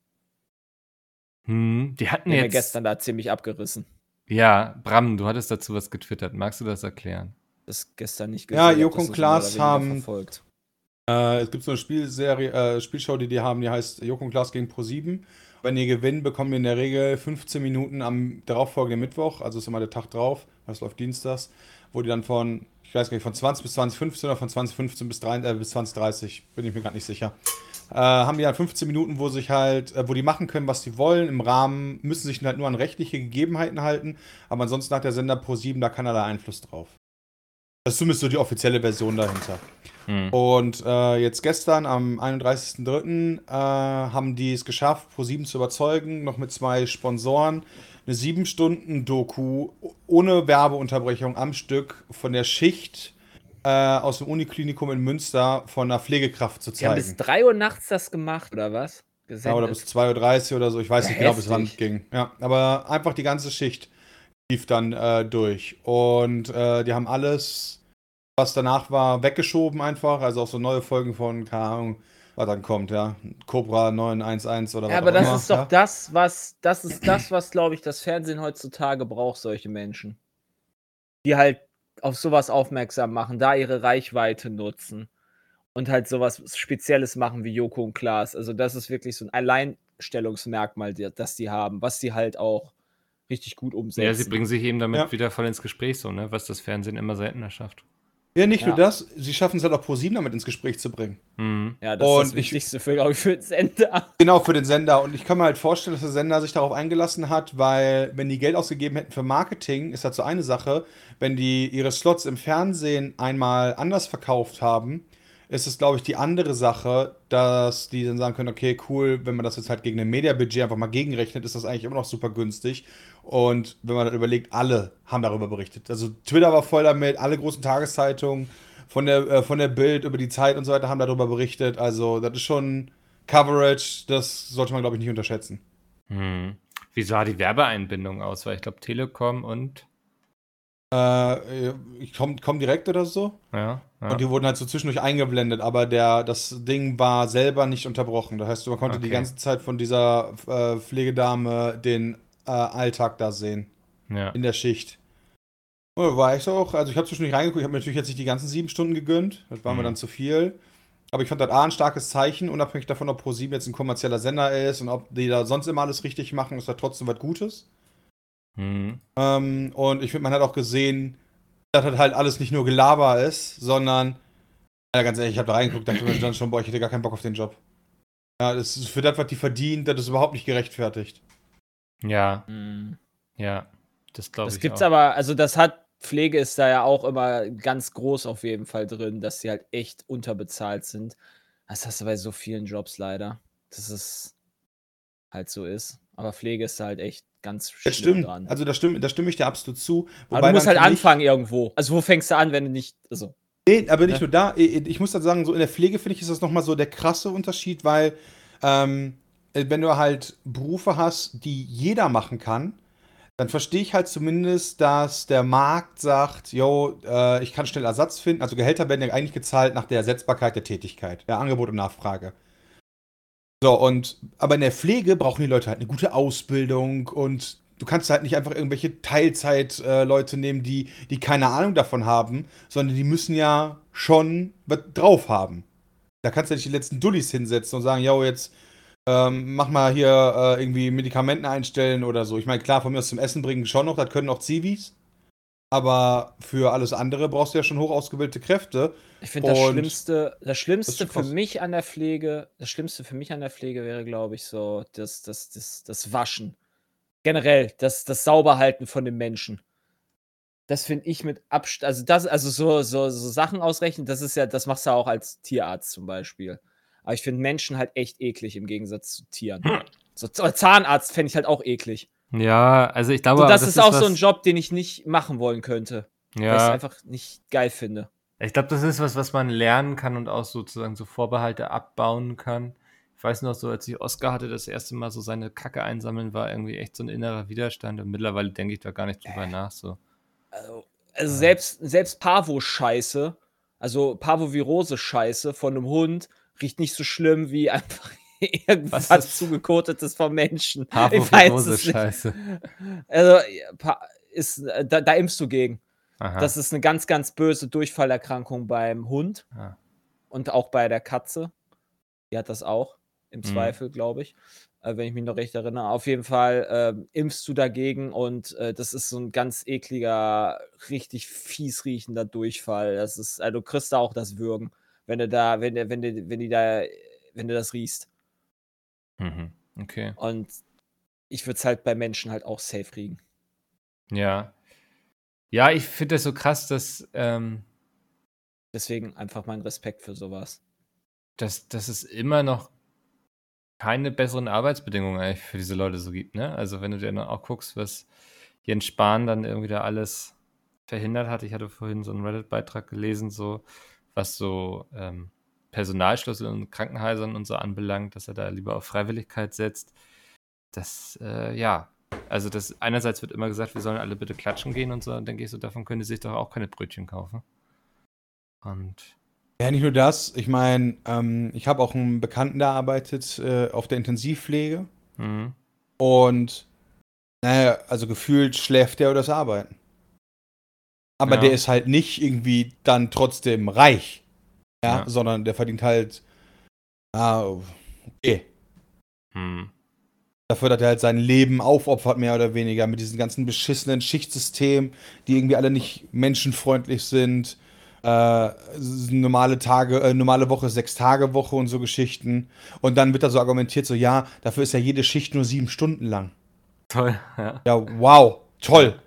hm, die hatten Die jetzt. gestern da ziemlich abgerissen. Ja, Bram, du hattest dazu was getwittert. Magst du das erklären? Das gestern nicht Ja, hab Joko und Klaas haben- verfolgt. Äh, es gibt so eine Spielserie, äh, Spielshow, die die haben, die heißt Joko und Klaas gegen Pro7. Wenn die gewinnen, bekommen wir in der Regel 15 Minuten am darauffolgenden Mittwoch, also ist immer der Tag drauf, das läuft dienstags, wo die dann von, ich weiß gar nicht, von 20 bis 2015 oder von 2015 bis, 3, äh, bis 2030, bin ich mir gerade nicht sicher, äh, haben die dann 15 Minuten, wo sich halt, äh, wo die machen können, was sie wollen. Im Rahmen müssen sich halt nur an rechtliche Gegebenheiten halten, aber ansonsten hat der Sender Pro7 da keinerlei Einfluss drauf. Das ist zumindest so die offizielle Version dahinter. Hm. Und äh, jetzt gestern, am 31.03., äh, haben die es geschafft, Pro7 zu überzeugen, noch mit zwei Sponsoren, eine sieben Stunden Doku ohne Werbeunterbrechung am Stück von der Schicht äh, aus dem Uniklinikum in Münster von einer Pflegekraft zu Die haben bis zeigen. 3 Uhr nachts das gemacht, oder was? Ja, oder bis 2.30 Uhr oder so, ich weiß Ja, nicht genau, bis wann es ging. Ja, aber einfach die ganze Schicht lief dann äh, durch. Und äh, die haben alles, was danach war, weggeschoben einfach. Also auch so neue Folgen von, keine Ahnung, was dann kommt, ja. Cobra 911 oder Ja, was aber auch das immer, ist doch ja. das, was, das ist das, was, glaube ich, das Fernsehen heutzutage braucht, solche Menschen. Die halt auf sowas aufmerksam machen, da ihre Reichweite nutzen und halt sowas Spezielles machen wie Joko und Klaas. Also das ist wirklich so ein Alleinstellungsmerkmal, die- das die haben, was die halt auch richtig gut umsetzen. Ja, sie bringen sich eben damit Ja. wieder voll ins Gespräch, so, ne? Was das Fernsehen immer seltener schafft. Ja, nicht Ja. nur das, sie schaffen es halt auch ProSieben damit ins Gespräch zu bringen. Mhm. Ja, das Und ist das ich- Wichtigste für, glaube ich, für den Sender. Genau, für den Sender. Und ich kann mir halt vorstellen, dass der Sender sich darauf eingelassen hat, weil, wenn die Geld ausgegeben hätten für Marketing, ist das so eine Sache. Wenn die ihre Slots im Fernsehen einmal anders verkauft haben, ist es, glaube ich, die andere Sache, dass die dann sagen können: Okay, cool, wenn man das jetzt halt gegen ein Mediabudget einfach mal gegenrechnet, ist das eigentlich immer noch super günstig. Und wenn man dann überlegt, alle haben darüber berichtet. Also, Twitter war voll damit, alle großen Tageszeitungen von der, äh, von der Bild über die Zeit und so weiter haben darüber berichtet. Also, das ist schon. Coverage, das sollte man, glaube ich, nicht unterschätzen. Mhm. Wie sah die Werbeeinbindung aus? Weil ich glaube, Telekom und. Äh, ich komme komm direkt oder so. Ja. ja. Und die wurden halt so zwischendurch eingeblendet, aber der, das Ding war selber nicht unterbrochen. Das heißt, man konnte die Okay. ganze Zeit von dieser äh, Pflegedame den äh, Alltag da sehen, ja. in der Schicht. Oh, war ich auch, also ich habe zwischendurch reingeguckt, ich habe mir natürlich jetzt nicht die ganzen sieben Stunden gegönnt, das war mir Mhm. dann zu viel. Aber ich fand das A ein starkes Zeichen, unabhängig davon, ob Pro7 jetzt ein kommerzieller Sender ist und ob die da sonst immer alles richtig machen, ist da trotzdem was Gutes. Mhm. Ähm, und ich finde, man hat auch gesehen, dass das halt alles nicht nur Gelaber ist, sondern, ja, ganz ehrlich, ich habe da reingeguckt, dachte mir dann schon, boah, ich hätte gar keinen Bock auf den Job. Ja, das ist für das, was die verdient, das ist überhaupt nicht gerechtfertigt. Ja, Mhm. ja. Das glaube ich. Das gibt's auch. aber, also das hat, Pflege ist da ja auch immer ganz groß auf jeden Fall drin, dass sie halt echt unterbezahlt sind. Das hast du bei so vielen Jobs leider. Dass es halt so ist. Aber Pflege ist da halt echt ganz Das stimmt. dran. Also, da stimme, da stimme ich dir absolut zu. aber du musst halt anfangen irgendwo. Also wo fängst du an, wenn du nicht. Also, Nee, aber nicht Ja. nur da. Ich muss dann sagen, so in der Pflege finde ich, ist das nochmal so der krasse Unterschied, weil ähm, äh, wenn du halt Berufe hast, die jeder machen kann, dann verstehe ich halt zumindest, dass der Markt sagt, yo, äh, ich kann schnell Ersatz finden. Also Gehälter werden ja eigentlich gezahlt nach der Ersetzbarkeit der Tätigkeit, der Angebot und Nachfrage. So, und aber in der Pflege brauchen die Leute halt eine gute Ausbildung und du kannst halt nicht einfach irgendwelche Teilzeit-Leute nehmen, die, die keine Ahnung davon haben, sondern die müssen ja schon was drauf haben. Da kannst du nicht die letzten Dullis hinsetzen und sagen, yo, jetzt ähm, mach mal hier äh, irgendwie Medikamenten einstellen oder so. Ich meine, klar, von mir aus zum Essen bringen schon noch, das können auch Zivis. Aber für alles andere brauchst du ja schon hoch ausgebildete Kräfte. ich finde das Schlimmste, das Schlimmste schon für mich an der Pflege, das Schlimmste für mich an der Pflege wäre, glaube ich, so das, das, das, das Waschen. Generell, das, das Sauberhalten von den Menschen. Das finde ich mit Abstand, also das, also so, so, so Sachen ausrechnen, das ist ja, das machst du auch als Tierarzt zum Beispiel. Aber ich finde Menschen halt echt eklig im Gegensatz zu Tieren. So Z- Zahnarzt fände ich halt auch eklig. Ja, also ich glaube, So, aber das, ist auch so ein Job, den ich nicht machen wollen könnte. Weil ich es Ja, einfach nicht geil finde. ich glaube, das ist was, was man lernen kann und auch sozusagen so Vorbehalte abbauen kann. Ich weiß noch so, als ich Oscar hatte, das erste Mal so seine Kacke einsammeln, war irgendwie echt so ein innerer Widerstand und mittlerweile denke ich da gar nicht drüber nach. So. Also, also selbst, selbst Parvo-Scheiße, also Parvovirose-Scheiße von einem Hund, riecht nicht so schlimm wie einfach irgendwas Was ist- zugekotetes vom Menschen. Ich weiß es nicht. scheiße. Also, ist, äh, da, da impfst du gegen. Aha. Das ist eine ganz, ganz böse Durchfallerkrankung beim Hund Ah. und auch bei der Katze. Die hat das auch, im Mhm. Zweifel, glaube ich. Äh, wenn ich mich noch recht erinnere. Auf jeden Fall ähm, impfst du dagegen und äh, das ist so ein ganz ekliger, richtig fies riechender Durchfall. Das ist, also du kriegst da auch das Würgen, wenn du da, wenn, du- wenn, du, wenn die da, wenn du das riechst. Mhm. Okay. Und ich würde es halt bei Menschen halt auch safe kriegen. Ja. Ja, ich finde das so krass, dass, ähm, Deswegen einfach mein Respekt für sowas. dass, dass es immer noch keine besseren Arbeitsbedingungen eigentlich für diese Leute so gibt, ne? Also wenn du dir dann auch guckst, was Jens Spahn dann irgendwie da alles verhindert hat. Ich hatte vorhin so einen Reddit-Beitrag gelesen, so was so ähm, Personalschlüssel in Krankenhäusern und so anbelangt, dass er da lieber auf Freiwilligkeit setzt. Das, äh, ja, also das einerseits wird immer gesagt, wir sollen alle bitte klatschen gehen und so, dann denke ich so, davon können die sich doch auch keine Brötchen kaufen. Und Ja, nicht nur das. Ich meine, ähm, ich habe auch einen Bekannten, der arbeitet äh, auf der Intensivpflege. mhm. Und naja, also gefühlt schläft der oder das Arbeiten. Aber Ja. der ist halt nicht irgendwie dann trotzdem reich. Ja, Ja. sondern der verdient halt. Ah, okay. Hm. Dafür, dass er halt sein Leben aufopfert, mehr oder weniger, mit diesen ganzen beschissenen Schichtsystemen, die irgendwie alle nicht menschenfreundlich sind. äh, normale Tage, äh, normale Woche, sechs Tage Woche und so Geschichten. Und dann wird da so argumentiert, so ja, dafür ist ja jede Schicht nur sieben Stunden lang. Toll, ja. Ja, wow, toll.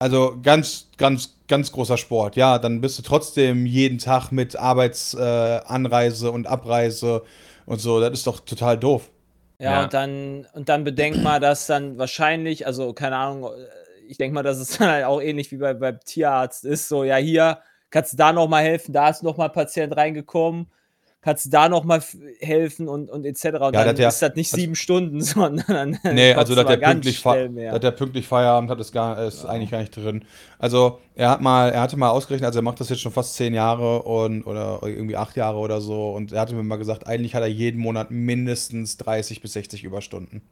Also ganz, ganz, ganz großer Sport. Ja, dann bist du trotzdem jeden Tag mit Arbeitsanreise äh, und Abreise und so. Das ist doch total doof. Ja, Ja. und dann, und dann bedenkt mal, dass dann wahrscheinlich, also keine Ahnung, ich denke mal, dass es dann halt auch ähnlich wie bei, beim Tierarzt ist, so, ja, hier kannst du da nochmal helfen, da ist nochmal ein Patient reingekommen, kannst du da nochmal helfen und, und etc. Und Ja, dann das ja- ist das nicht also- sieben Stunden, sondern dann Nee, also dass der, pünktlich dass der pünktlich Feierabend hat, ist, gar, ist eigentlich gar nicht drin. Also er hat mal, er hatte mal ausgerechnet, also er macht das jetzt schon fast zehn Jahre und oder irgendwie acht Jahre oder so und er hatte mir mal gesagt, eigentlich hat er jeden Monat mindestens 30 bis 60 Überstunden.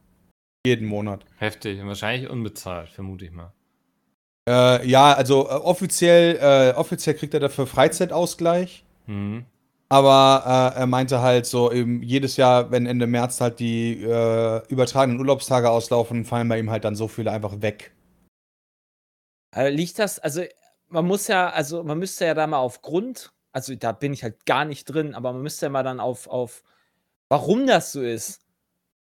Jeden Monat. Heftig und wahrscheinlich unbezahlt, vermute ich mal. Äh, ja, also äh, offiziell, äh, offiziell kriegt er dafür Freizeitausgleich. Mhm. Aber äh, er meinte halt so, eben jedes Jahr, wenn Ende März halt die äh, übertragenen Urlaubstage auslaufen, fallen bei ihm halt dann so viele einfach weg. Liegt das, also man muss ja, also man müsste ja da mal auf Grund, also da bin ich halt gar nicht drin, aber man müsste ja mal dann auf, auf warum das so ist.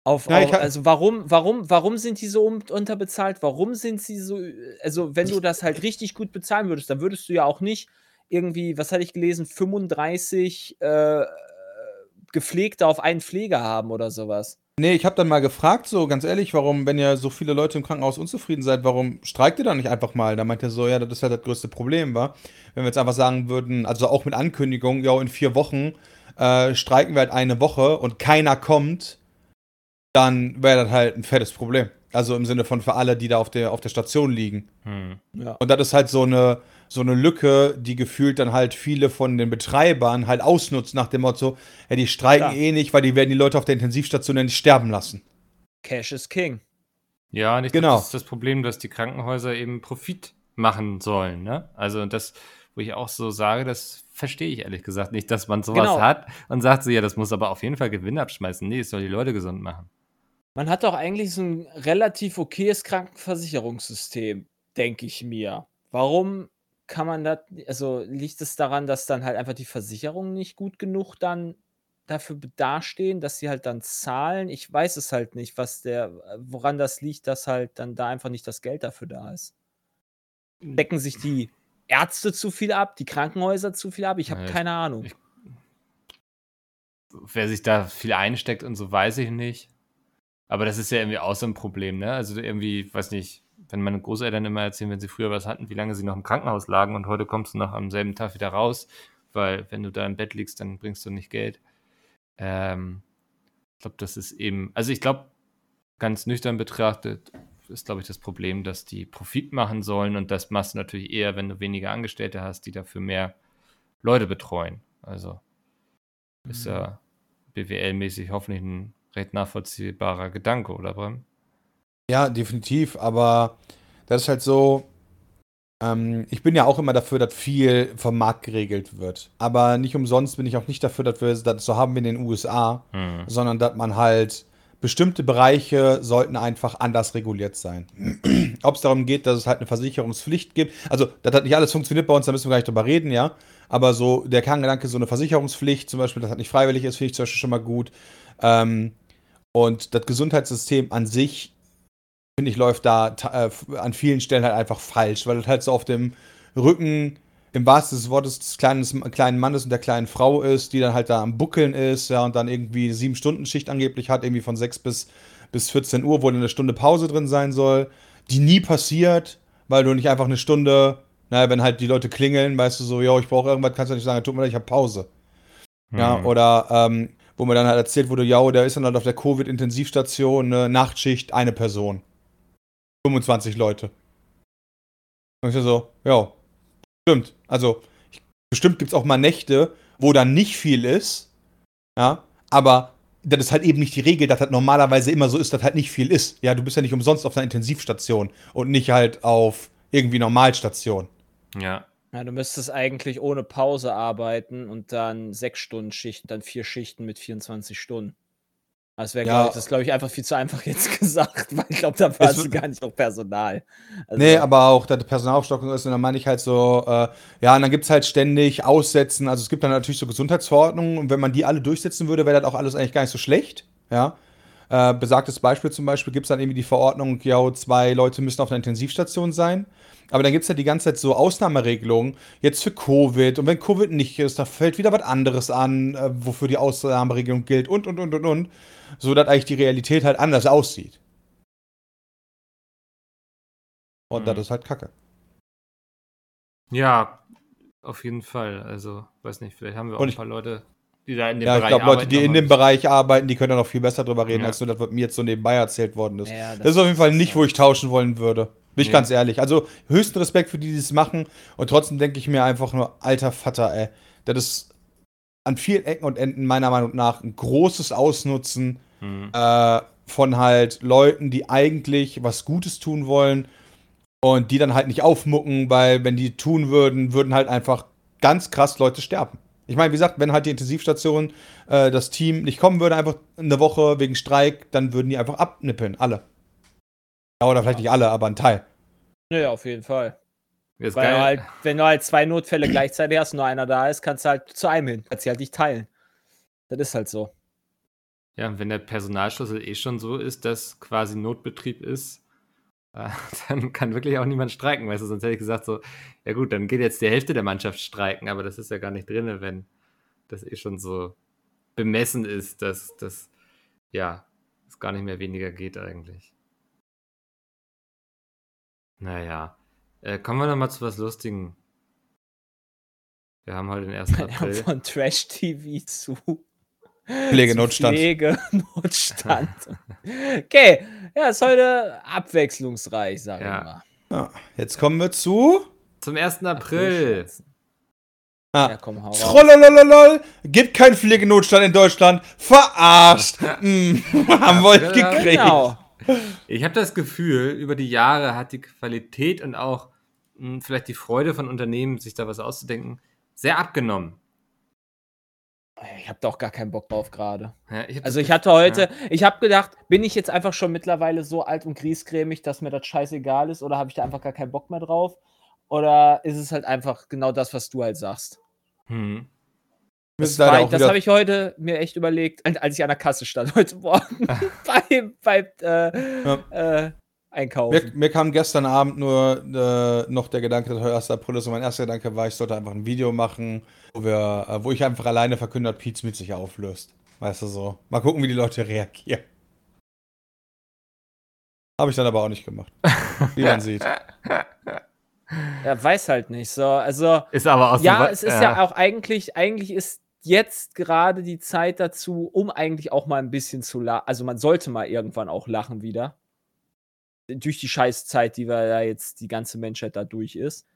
Auf, Ja, auf also warum, warum, warum sind die so un- unterbezahlt? Warum sind sie so, also wenn du das halt richtig gut bezahlen würdest, dann würdest du ja auch nicht irgendwie, was hatte ich gelesen, 35 äh, Gepflegte auf einen Pfleger haben oder sowas. Nee, ich habe dann mal gefragt, so ganz ehrlich, warum, wenn ihr so viele Leute im Krankenhaus unzufrieden seid, warum streikt ihr dann nicht einfach mal? Da meinte er so, ja, das ist halt das größte Problem, war. Wenn wir jetzt einfach sagen würden, also auch mit Ankündigung, ja, in vier Wochen äh, streiken wir halt eine Woche und keiner kommt, dann wäre das halt ein fettes Problem. Also im Sinne von für alle, die da auf der, auf der Station liegen. Hm. Ja. Und das ist halt so eine, so eine Lücke, die gefühlt dann halt viele von den Betreibern halt ausnutzt nach dem Motto, ja, die streiken Ja. eh nicht, weil die werden die Leute auf der Intensivstation ja nicht sterben lassen. Cash is King. Ja, und ich Genau. glaube, das ist das Problem, dass die Krankenhäuser eben Profit machen sollen. Ne? Also das, wo ich auch so sage, das verstehe ich ehrlich gesagt nicht, dass man sowas Genau. hat und sagt so, ja, das muss aber auf jeden Fall Gewinn abschmeißen. Nee, es soll die Leute gesund machen. Man hat doch eigentlich so ein relativ okayes Krankenversicherungssystem, denke ich mir. Warum kann man das, also liegt es daran, dass dann halt einfach die Versicherungen nicht gut genug dann dafür dastehen, dass sie halt dann zahlen? Ich weiß es halt nicht, was der, woran das liegt, dass halt dann da einfach nicht das Geld dafür da ist. Decken sich die Ärzte zu viel ab, die Krankenhäuser zu viel ab? Ich habe keine Ahnung. ich- Wer sich da viel einsteckt und so, weiß ich nicht. Aber das ist ja irgendwie auch so ein Problem, ne? Also irgendwie, weiß nicht, wenn meine Großeltern immer erzählen, wenn sie früher was hatten, wie lange sie noch im Krankenhaus lagen und heute kommst du noch am selben Tag wieder raus, weil wenn du da im Bett liegst, dann bringst du nicht Geld. Ähm, ich glaube, das ist eben, also ich glaube, ganz nüchtern betrachtet, ist, glaube ich, das Problem, dass die Profit machen sollen und das machst du natürlich eher, wenn du weniger Angestellte hast, die dafür mehr Leute betreuen. Also ist ja BWL-mäßig hoffentlich ein recht nachvollziehbarer Gedanke, oder Bram? Ja, definitiv, aber das ist halt so. Ähm, ich bin ja auch immer dafür, dass viel vom Markt geregelt wird. Aber nicht umsonst bin ich auch nicht dafür, dass wir das so haben wie in den USA, Hm. sondern dass man halt bestimmte Bereiche sollten einfach anders reguliert sein. Ob es darum geht, dass es halt eine Versicherungspflicht gibt. Also, das hat nicht alles funktioniert bei uns, da müssen wir gar nicht drüber reden, ja. Aber so der Kerngedanke, so eine Versicherungspflicht, zum Beispiel, das hat nicht freiwillig ist, finde ich zum Beispiel schon mal gut. Ähm, und das Gesundheitssystem an sich, finde ich, läuft da äh, an vielen Stellen halt einfach falsch, weil das halt so auf dem Rücken im wahrsten des Wortes des kleines, kleinen Mannes und der kleinen Frau ist, die dann halt da am Buckeln ist, ja, und dann irgendwie sieben Stunden Schicht angeblich hat, irgendwie von 6 bis, bis 14 Uhr, wo dann eine Stunde Pause drin sein soll, die nie passiert, weil du nicht einfach eine Stunde, naja, wenn halt die Leute klingeln, weißt du so, jo, ich brauche irgendwas, kannst du nicht sagen, tut mir leid, ich habe Pause. Ja, Hm. oder ähm, wo mir dann halt erzählt wurde, ja, der ist dann halt auf der Covid-Intensivstation, eine Nachtschicht, eine Person. 25 Leute. Und ich so, ja, stimmt. Also, ich, bestimmt gibt es auch mal Nächte, wo dann nicht viel ist, ja, aber das ist halt eben nicht die Regel, dass das normalerweise immer so ist, dass halt nicht viel ist. Ja, du bist ja nicht umsonst auf einer Intensivstation und nicht halt auf irgendwie Normalstation. Ja. Ja, du müsstest eigentlich ohne Pause arbeiten und dann sechs Stunden Schichten, dann vier Schichten mit 24 Stunden. Das wäre, Ja. glaube ich, das glaube ich, einfach viel zu einfach jetzt gesagt, weil ich glaube, da war Es gar nicht noch Personal. Also, Nee, aber auch, dass die Personalaufstockung ist und dann meine ich halt so, äh, ja, und dann gibt es halt ständig Aussetzen. Also es gibt dann natürlich so Gesundheitsverordnungen und wenn man die alle durchsetzen würde, wäre das auch alles eigentlich gar nicht so schlecht. Ja. Äh, besagtes Beispiel zum Beispiel gibt es dann irgendwie die Verordnung, ja, zwei Leute müssen auf einer Intensivstation sein. Aber dann gibt es ja die ganze Zeit so Ausnahmeregelungen, jetzt für Covid. Und wenn Covid nicht ist, da fällt wieder was anderes an, äh, wofür die Ausnahmeregelung gilt und, und, und, und, und. So dass eigentlich die Realität halt anders aussieht. Und Hm. das ist halt kacke. Ja, auf jeden Fall. Also, weiß nicht, vielleicht haben wir auch Und ein ich- paar Leute, die da in dem Ja, ich Bereich glaube, Leute, arbeiten, die in dem das- Bereich arbeiten, die können da noch viel besser drüber reden, Ja. als nur das, was mir jetzt so nebenbei erzählt worden ist. Ja, das, ist auf jeden Fall nicht, wo ich tauschen wollen würde. Bin ich Nee. ganz ehrlich. Also höchsten Respekt für die, die das machen. Und trotzdem denke ich mir einfach nur, alter Vater, ey. Das ist an vielen Ecken und Enden meiner Meinung nach ein großes Ausnutzen Hm. äh, von halt Leuten, die eigentlich was Gutes tun wollen und die dann halt nicht aufmucken, weil wenn die tun würden, würden halt einfach ganz krass Leute sterben. Ich meine, wie gesagt, wenn halt die Intensivstation äh, das Team nicht kommen würde, einfach eine Woche wegen Streik, dann würden die einfach abnippeln, alle. Ja, oder vielleicht nicht alle, aber ein Teil. Ja, auf jeden Fall. Weil geil. halt, wenn du halt zwei Notfälle gleichzeitig hast und nur einer da ist, kannst du halt zu einem hin. Kannst sie halt nicht teilen. Das ist halt so. Ja, und wenn der Personalschlüssel eh schon so ist, dass quasi Notbetrieb ist, äh, dann kann wirklich auch niemand streiken, weißt du, sonst hätte ich gesagt so, ja gut, dann geht jetzt die Hälfte der Mannschaft streiken, aber das ist ja gar nicht drin, wenn das eh schon so bemessen ist, dass das, ja, es gar nicht mehr weniger geht eigentlich. Naja, äh, kommen wir noch mal zu was Lustigem. Wir haben heute den 1. Ja, April. von Trash-TV zu Pflegenotstand. zu Pflegenotstand. okay, ja, ist heute abwechslungsreich, sag Ja. ich mal. Ja, jetzt kommen wir zu. Zum 1. April. Ah, Ja, komm, hau raus. Trollolololol, gibt keinen Pflegenotstand in Deutschland. Verarscht. Hm, haben wir euch Ja, gekriegt. Genau. Ich habe das Gefühl, über die Jahre hat die Qualität und auch mh, vielleicht die Freude von Unternehmen, sich da was auszudenken, sehr abgenommen. Ich hab da auch gar keinen Bock drauf gerade. Ja, Also ich hatte heute, ich habe gedacht, bin ich jetzt einfach schon mittlerweile so alt und griesgrämig, dass mir das scheißegal ist oder habe ich da einfach gar keinen Bock mehr drauf? Oder ist es halt einfach genau das, was du halt sagst? Ja. Hm. Das Das, habe ich heute mir echt überlegt, als ich an der Kasse stand heute Morgen beim, beim äh, äh, Einkaufen. Mir, mir kam gestern Abend nur äh, noch der Gedanke, dass heute 1. April ist. Und mein erster Gedanke war, ich sollte einfach ein Video machen, wo, wir, äh, wo ich einfach alleine verkündet, dass Pete Smith sich auflöst. Weißt du so. Mal gucken, wie die Leute reagieren. Habe ich dann aber auch nicht gemacht. Wie man sieht. Ja, weiß halt nicht so. Also Ist aber auch so ja, wa- es ist ja. auch eigentlich, eigentlich ist jetzt gerade die Zeit dazu, um eigentlich auch mal ein bisschen zu lachen. Also man sollte mal irgendwann auch lachen wieder. Durch die Scheißzeit, die wir da jetzt die ganze Menschheit da durch ist.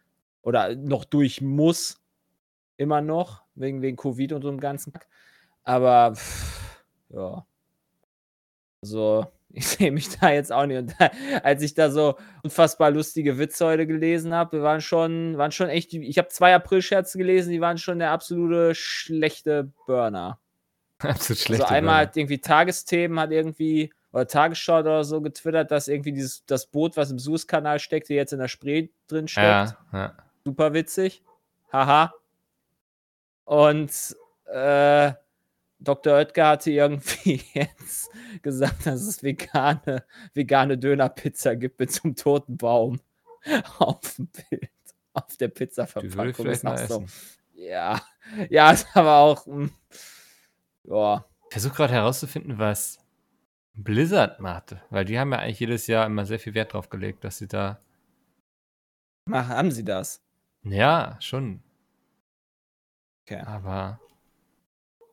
Oder noch durch muss. Immer noch. Wegen, wegen Covid und so einem ganzen. Aber pff, ja. Also, ich sehe mich da jetzt auch nicht. Und da, als ich da so unfassbar lustige Witze heute gelesen habe, wir waren schon, waren schon echt. Ich habe zwei April-Scherze gelesen, die waren schon der absolute schlechte Burner. absolut schlecht. also einmal hat irgendwie Tagesthemen, hat irgendwie, oder Tagesschau oder so getwittert, dass irgendwie dieses, das Boot, was im Suezkanal steckte, jetzt in der Spree drin steckt. ja, ja. Super witzig. Haha. Und äh, Dr. Oetker hatte irgendwie jetzt gesagt, dass es vegane, vegane Dönerpizza gibt mit einem toten Baum auf dem Bild. Auf der Pizza-Verpackung. vielleicht Ist so. Ja. Ja, ist aber auch. mm, Ja. Ich versuche gerade herauszufinden, was Blizzard macht, weil die haben ja eigentlich jedes Jahr immer sehr viel Wert drauf gelegt, dass sie da. Mach, haben sie das? Ja, schon. Okay. Aber.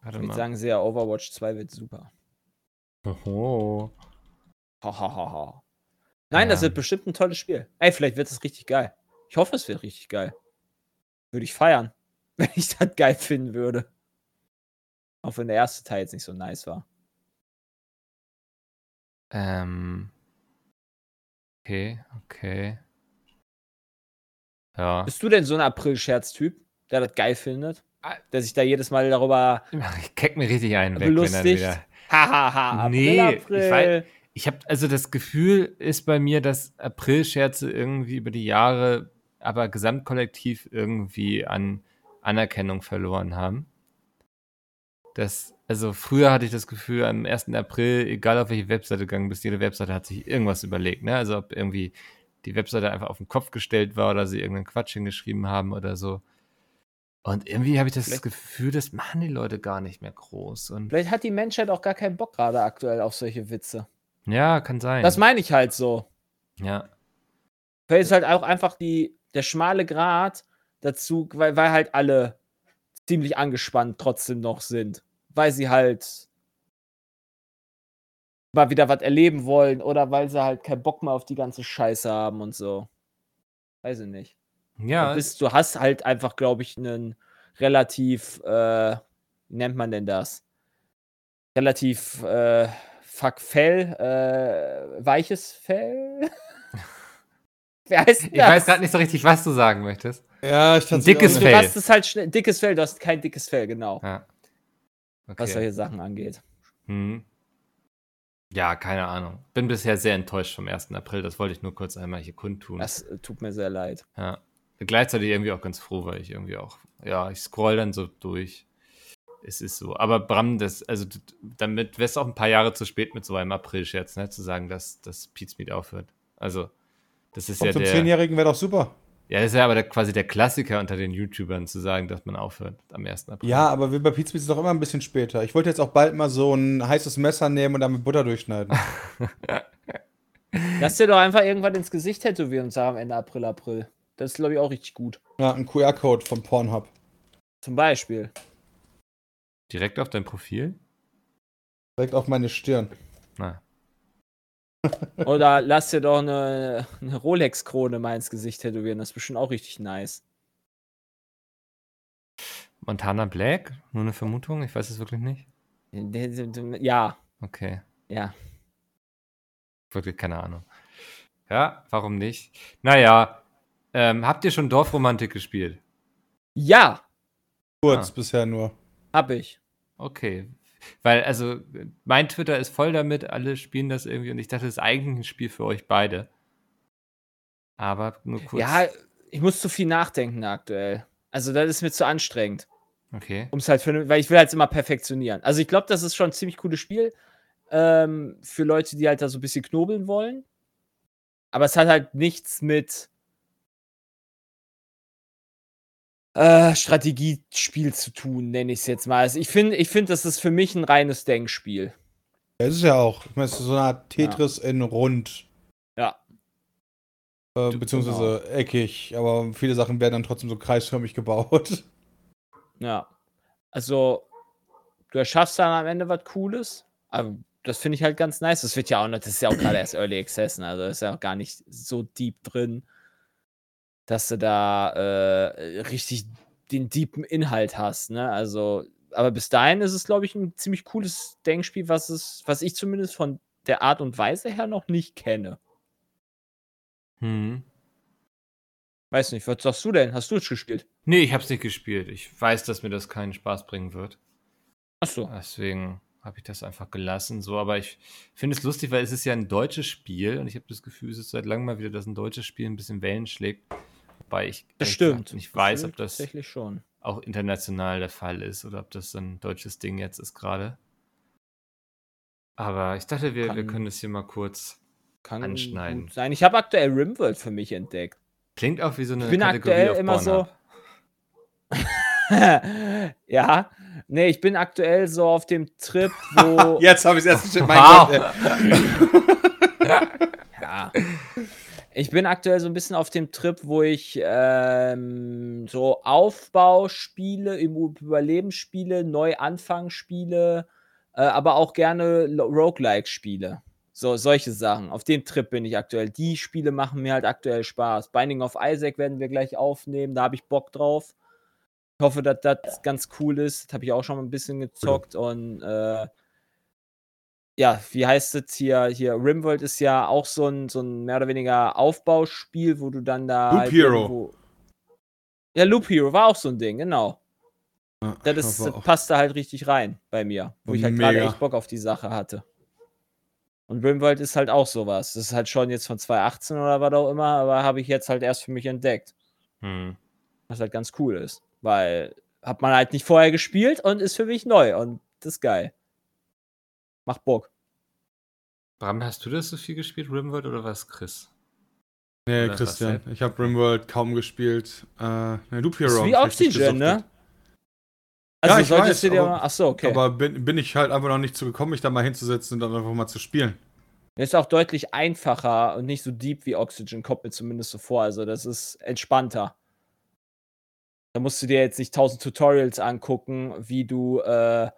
Warte Ich würde sagen, sehr Overwatch 2 wird super. Oho. Hahaha. Nein, das Ja. wird bestimmt ein tolles Spiel. Ey, vielleicht wird es richtig geil. Ich hoffe, es wird richtig geil. Würde ich feiern, wenn ich das geil finden würde. Auch wenn der erste Teil jetzt nicht so nice war. Ähm. Okay, okay. Ja. Bist du denn so ein April-Scherz-Typ, der das geil findet? Ah. Der sich da jedes Mal darüber. Ich keck mir richtig ein weg, wenn Belustigt. wieder. Hahaha, Nee, April, ich April. weiß- Ich habe also das Gefühl ist bei mir, dass April-Scherze irgendwie über die Jahre, aber gesamtkollektiv irgendwie an Anerkennung verloren haben. Das, also früher hatte ich das Gefühl, am 1. April, egal auf welche Webseite gegangen bist, jede Webseite hat sich irgendwas überlegt, ne? Also ob irgendwie die Webseite einfach auf den Kopf gestellt war oder sie irgendeinen Quatsch hingeschrieben haben oder so. Und irgendwie habe ich das Vielleicht- Gefühl, das machen die Leute gar nicht mehr groß. Und Vielleicht hat die Menschheit auch gar keinen Bock gerade aktuell auf solche Witze. ja, kann sein. Das meine ich halt so. ja. Vielleicht ist halt auch einfach die, der schmale Grat dazu, weil, weil halt alle ziemlich angespannt trotzdem noch sind. Weil sie halt mal wieder was erleben wollen oder weil sie halt keinen Bock mehr auf die ganze Scheiße haben und so. Weiß ich nicht. Ja, Du, bist, du hast halt einfach, glaube ich, einen relativ, äh, wie nennt man denn das? Relativ, äh, fuck Fell, äh, weiches Fell? Wer heißt denn Ich weiß gerade nicht so richtig, was du sagen möchtest. Ja, ich Ein dickes Du Fell. hast es halt schnell, dickes Fell, du hast kein dickes Fell, genau, Ja. was Okay. solche Sachen angeht. Hm. Ja, keine Ahnung. Bin bisher sehr enttäuscht vom 1. April. Das wollte ich nur kurz einmal hier kundtun. Das äh, tut mir sehr leid. Ja. Gleichzeitig irgendwie auch ganz froh, weil ich irgendwie auch, ja, ich scroll dann so durch. Es ist so. Aber Bram, das, also damit wär's auch ein paar Jahre zu spät mit so einem April-Scherz, ne? Zu sagen, dass das Pizmeet aufhört. Also, das ist ja Zum der. Zehnjährigen wäre doch super. Ja, das ist ja aber der, quasi der Klassiker unter den YouTubern zu sagen, dass man aufhört am 1. April. Ja, aber wir bei Pizza ist es doch immer ein bisschen später. Ich wollte jetzt auch bald mal so ein heißes Messer nehmen und damit Butter durchschneiden. Lass dir doch einfach irgendwas ins Gesicht tätowieren und sagen am Ende April, April. Das ist, glaube ich, auch richtig gut. ja, ein QR-Code von Pornhub. Zum Beispiel. Direkt auf dein Profil? Direkt auf meine Stirn. Na. Oder lass dir doch eine, eine Rolex-Krone mal ins Gesicht tätowieren. Das ist bestimmt auch richtig nice. Montana Black? Nur eine Vermutung? Ich weiß es wirklich nicht. Ja, Okay. ja. Wirklich keine Ahnung. Ja, warum nicht? Naja, ähm, habt ihr schon Dorfromantik gespielt? Ja, Kurz Ah. bisher nur. hab ich. Okay. Weil, also, mein Twitter ist voll damit, alle spielen das irgendwie und ich dachte, das ist eigentlich ein Spiel für euch beide. Aber nur kurz. Ja, ich muss zu viel nachdenken aktuell. Also, das ist mir zu anstrengend. Okay. Um's halt für, weil ich will halt immer perfektionieren. Also, ich glaube, das ist schon ein ziemlich cooles Spiel ähm, für Leute, die halt da so ein bisschen knobeln wollen. Aber es hat halt nichts mit äh, Strategiespiel zu tun, nenne ich es jetzt mal. Also ich finde, ich find, das ist für mich ein reines Denkspiel. Ja, es ist ja auch. Ich meine, es ist so eine Art Tetris in rund. Ja. Äh, beziehungsweise eckig, aber viele Sachen werden dann trotzdem so kreisförmig gebaut. Ja. Also, du erschaffst dann am Ende was Cooles. Aber das finde ich halt ganz nice. Das wird ja auch noch, das ist ja auch gerade erst Early Access, ne? also das ist ja auch gar nicht so deep drin, dass du da äh, richtig den deepen Inhalt hast, ne? Also, aber bis dahin ist es, glaube ich, ein ziemlich cooles Denkspiel, was es, was ich zumindest von der Art und Weise her noch nicht kenne. Hm. Weiß nicht, was sagst du denn? Hast du es gespielt? Nee, ich hab's nicht gespielt. Ich weiß, dass mir das keinen Spaß bringen wird. Achso. Deswegen habe ich das einfach gelassen. So, aber ich finde es lustig, weil es ist ja ein deutsches Spiel und ich habe das Gefühl, es ist seit langem mal wieder, dass ein deutsches Spiel ein bisschen Wellen schlägt. Wobei ich Das ehrlich stimmt. gesagt nicht weiß, ob Gefühlt das Tatsächlich schon. auch international der Fall ist oder ob das ein deutsches Ding jetzt ist gerade. Aber ich dachte, wir, wir Kann- können das hier mal kurz. Anschneiden. sein. Ich habe aktuell Rimworld für mich entdeckt. Klingt auch wie so eine bin Kategorie aktuell auf immer so- ja. Nee, ich bin aktuell so auf dem Trip, wo. Jetzt habe ich es erst. Mein Wow. Gott, ja. Ich bin aktuell so ein bisschen auf dem Trip, wo ich ähm, so Aufbauspiele, im Überleben spiele, Neuanfang spiele, äh, aber auch gerne Lo- Roguelike spiele. So, solche Sachen. Auf dem Trip bin ich aktuell. Die Spiele machen mir halt aktuell Spaß. Binding of Isaac werden wir gleich aufnehmen, da habe ich Bock drauf. Ich hoffe, dass das ganz cool ist. Das habe ich auch schon mal ein bisschen gezockt und äh, ja, wie heißt es hier? Hier, Rimworld ist ja auch so ein, so ein mehr oder weniger Aufbauspiel, wo du dann da. Loop halt Hero. Ja, Loop Hero war auch so ein Ding, genau. Ja, Das, ist, das passte halt richtig rein bei mir, wo ich halt gerade echt Bock auf die Sache hatte. Und Rimworld ist halt auch sowas. Das ist halt schon jetzt von 2018 oder was auch immer, aber habe ich jetzt halt erst für mich entdeckt. Hm. Was halt ganz cool ist. Weil hat man halt nicht vorher gespielt und ist für mich neu und das ist geil. Macht Bock. Bram, hast du das so viel gespielt, Rimworld, oder was, Chris? Nee, Oder Christian, was, ich habe Rimworld kaum gespielt. Äh, ne, Das Hero. ist wie Oxygen, ne? Also Ja, ich solltest weiß, du dir aber- mal. Achso, okay. Aber bin, bin ich halt einfach noch nicht zu gekommen, mich da mal hinzusetzen und dann einfach mal zu spielen. ist auch deutlich einfacher und nicht so deep wie Oxygen, kommt mir zumindest so vor. Also, das ist entspannter. Da musst du dir jetzt nicht tausend Tutorials angucken, wie du äh,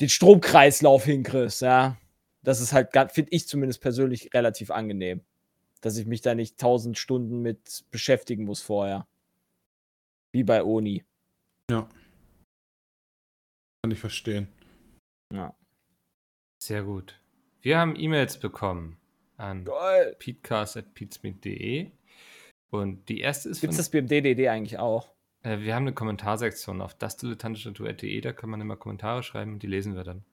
den Stromkreislauf hinkriegst, ja. Das ist halt, finde ich zumindest persönlich relativ angenehm. Dass ich mich da nicht tausend Stunden mit beschäftigen muss vorher. Wie bei Oni. Kann ich verstehen. Ja. Sehr gut. Wir haben E-Mails bekommen an peatcast.peatsmeet.de und die erste ist Gibt es das beim DDD eigentlich auch? Äh, wir haben eine Kommentarsektion auf dasdilettantische.de, da kann man immer Kommentare schreiben und die lesen wir dann.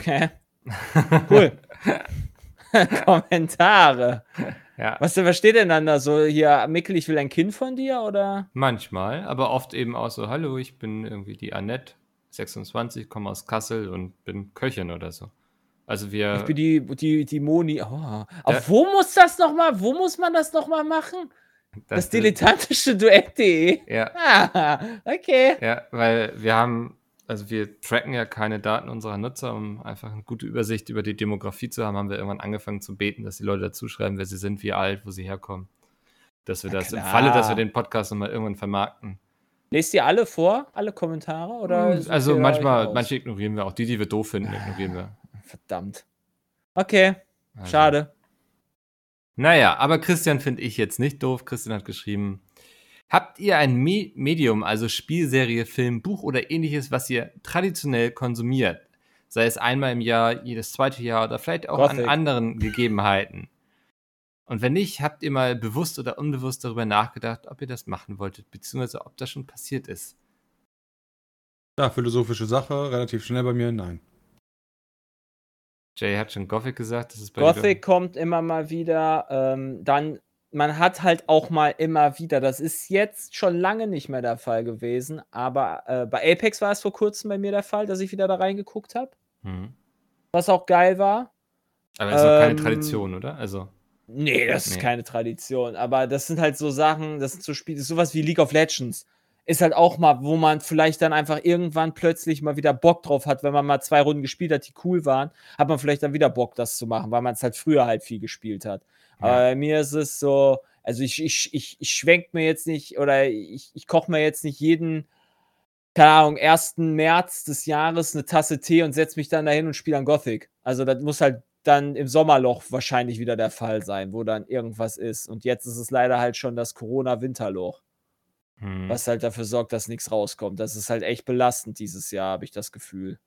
Okay. Cool. Kommentare. ja, Was, was steht denn dann da so? Hier, Mickel, ich will ein Kind von dir oder? manchmal, aber oft eben auch so, hallo, ich bin irgendwie die Annette, 26, komme aus Kassel und bin Köchin oder so. Also wir, Ich bin die, die, die Moni. Oh. Auf wo muss das nochmal? Wo muss man das nochmal machen? Das, dilettantische Duett.de. Ja, Ah, okay. Ja, weil wir haben, also wir tracken ja keine Daten unserer Nutzer, um einfach eine gute Übersicht über die Demografie zu haben, haben wir irgendwann angefangen zu beten, dass die Leute dazu schreiben, wer sie sind, wie alt, wo sie herkommen. Dass wir Na das im klar. Falle, dass wir den Podcast nochmal irgendwann vermarkten. Lest ihr alle vor? Alle Kommentare? Oder sucht also manchmal, manche ignorieren wir, auch die, die wir doof finden, ignorieren wir. Verdammt. Okay, Also. schade. Naja, aber Christian finde ich jetzt nicht doof. Christian hat geschrieben, habt ihr ein Me Medium, also Spielserie, Film, Buch oder ähnliches, was ihr traditionell konsumiert? Sei es einmal im Jahr, jedes zweite Jahr oder vielleicht auch Gothic. an anderen Gegebenheiten. Und wenn nicht, habt ihr mal bewusst oder unbewusst darüber nachgedacht, ob ihr das machen wolltet, beziehungsweise ob das schon passiert ist. Ja, philosophische Sache, relativ schnell bei mir, nein. Jay hat schon Gothic gesagt, das ist bei Gothic kommt immer mal wieder. Ähm, dann, man hat halt auch mal immer wieder, das ist jetzt schon lange nicht mehr der Fall gewesen, aber äh, bei Apex war es vor kurzem bei mir der Fall, dass ich wieder da reingeguckt habe, Hm. was auch geil war. Aber ist noch keine Ähm, Tradition, oder? Also, Nee, das ist Nee. keine Tradition. Aber das sind halt so Sachen, das sind so Spiele, sowas wie League of Legends. Ist halt auch mal, wo man vielleicht dann einfach irgendwann plötzlich mal wieder Bock drauf hat, wenn man mal zwei Runden gespielt hat, die cool waren, hat man vielleicht dann wieder Bock, das zu machen, weil man es halt früher halt viel gespielt hat. Aber Ja. bei mir ist es so, also ich, ich, ich, ich schwenk mir jetzt nicht oder ich, ich koche mir jetzt nicht jeden, keine Ahnung, 1. März des Jahres eine Tasse Tee und setze mich dann dahin und spiele an Gothic. Also das muss halt dann im Sommerloch wahrscheinlich wieder der Fall sein, wo dann irgendwas ist. Und jetzt ist es leider halt schon das Corona-Winterloch, hm. was halt dafür sorgt, dass nichts rauskommt. Das ist halt echt belastend dieses Jahr, habe ich das Gefühl.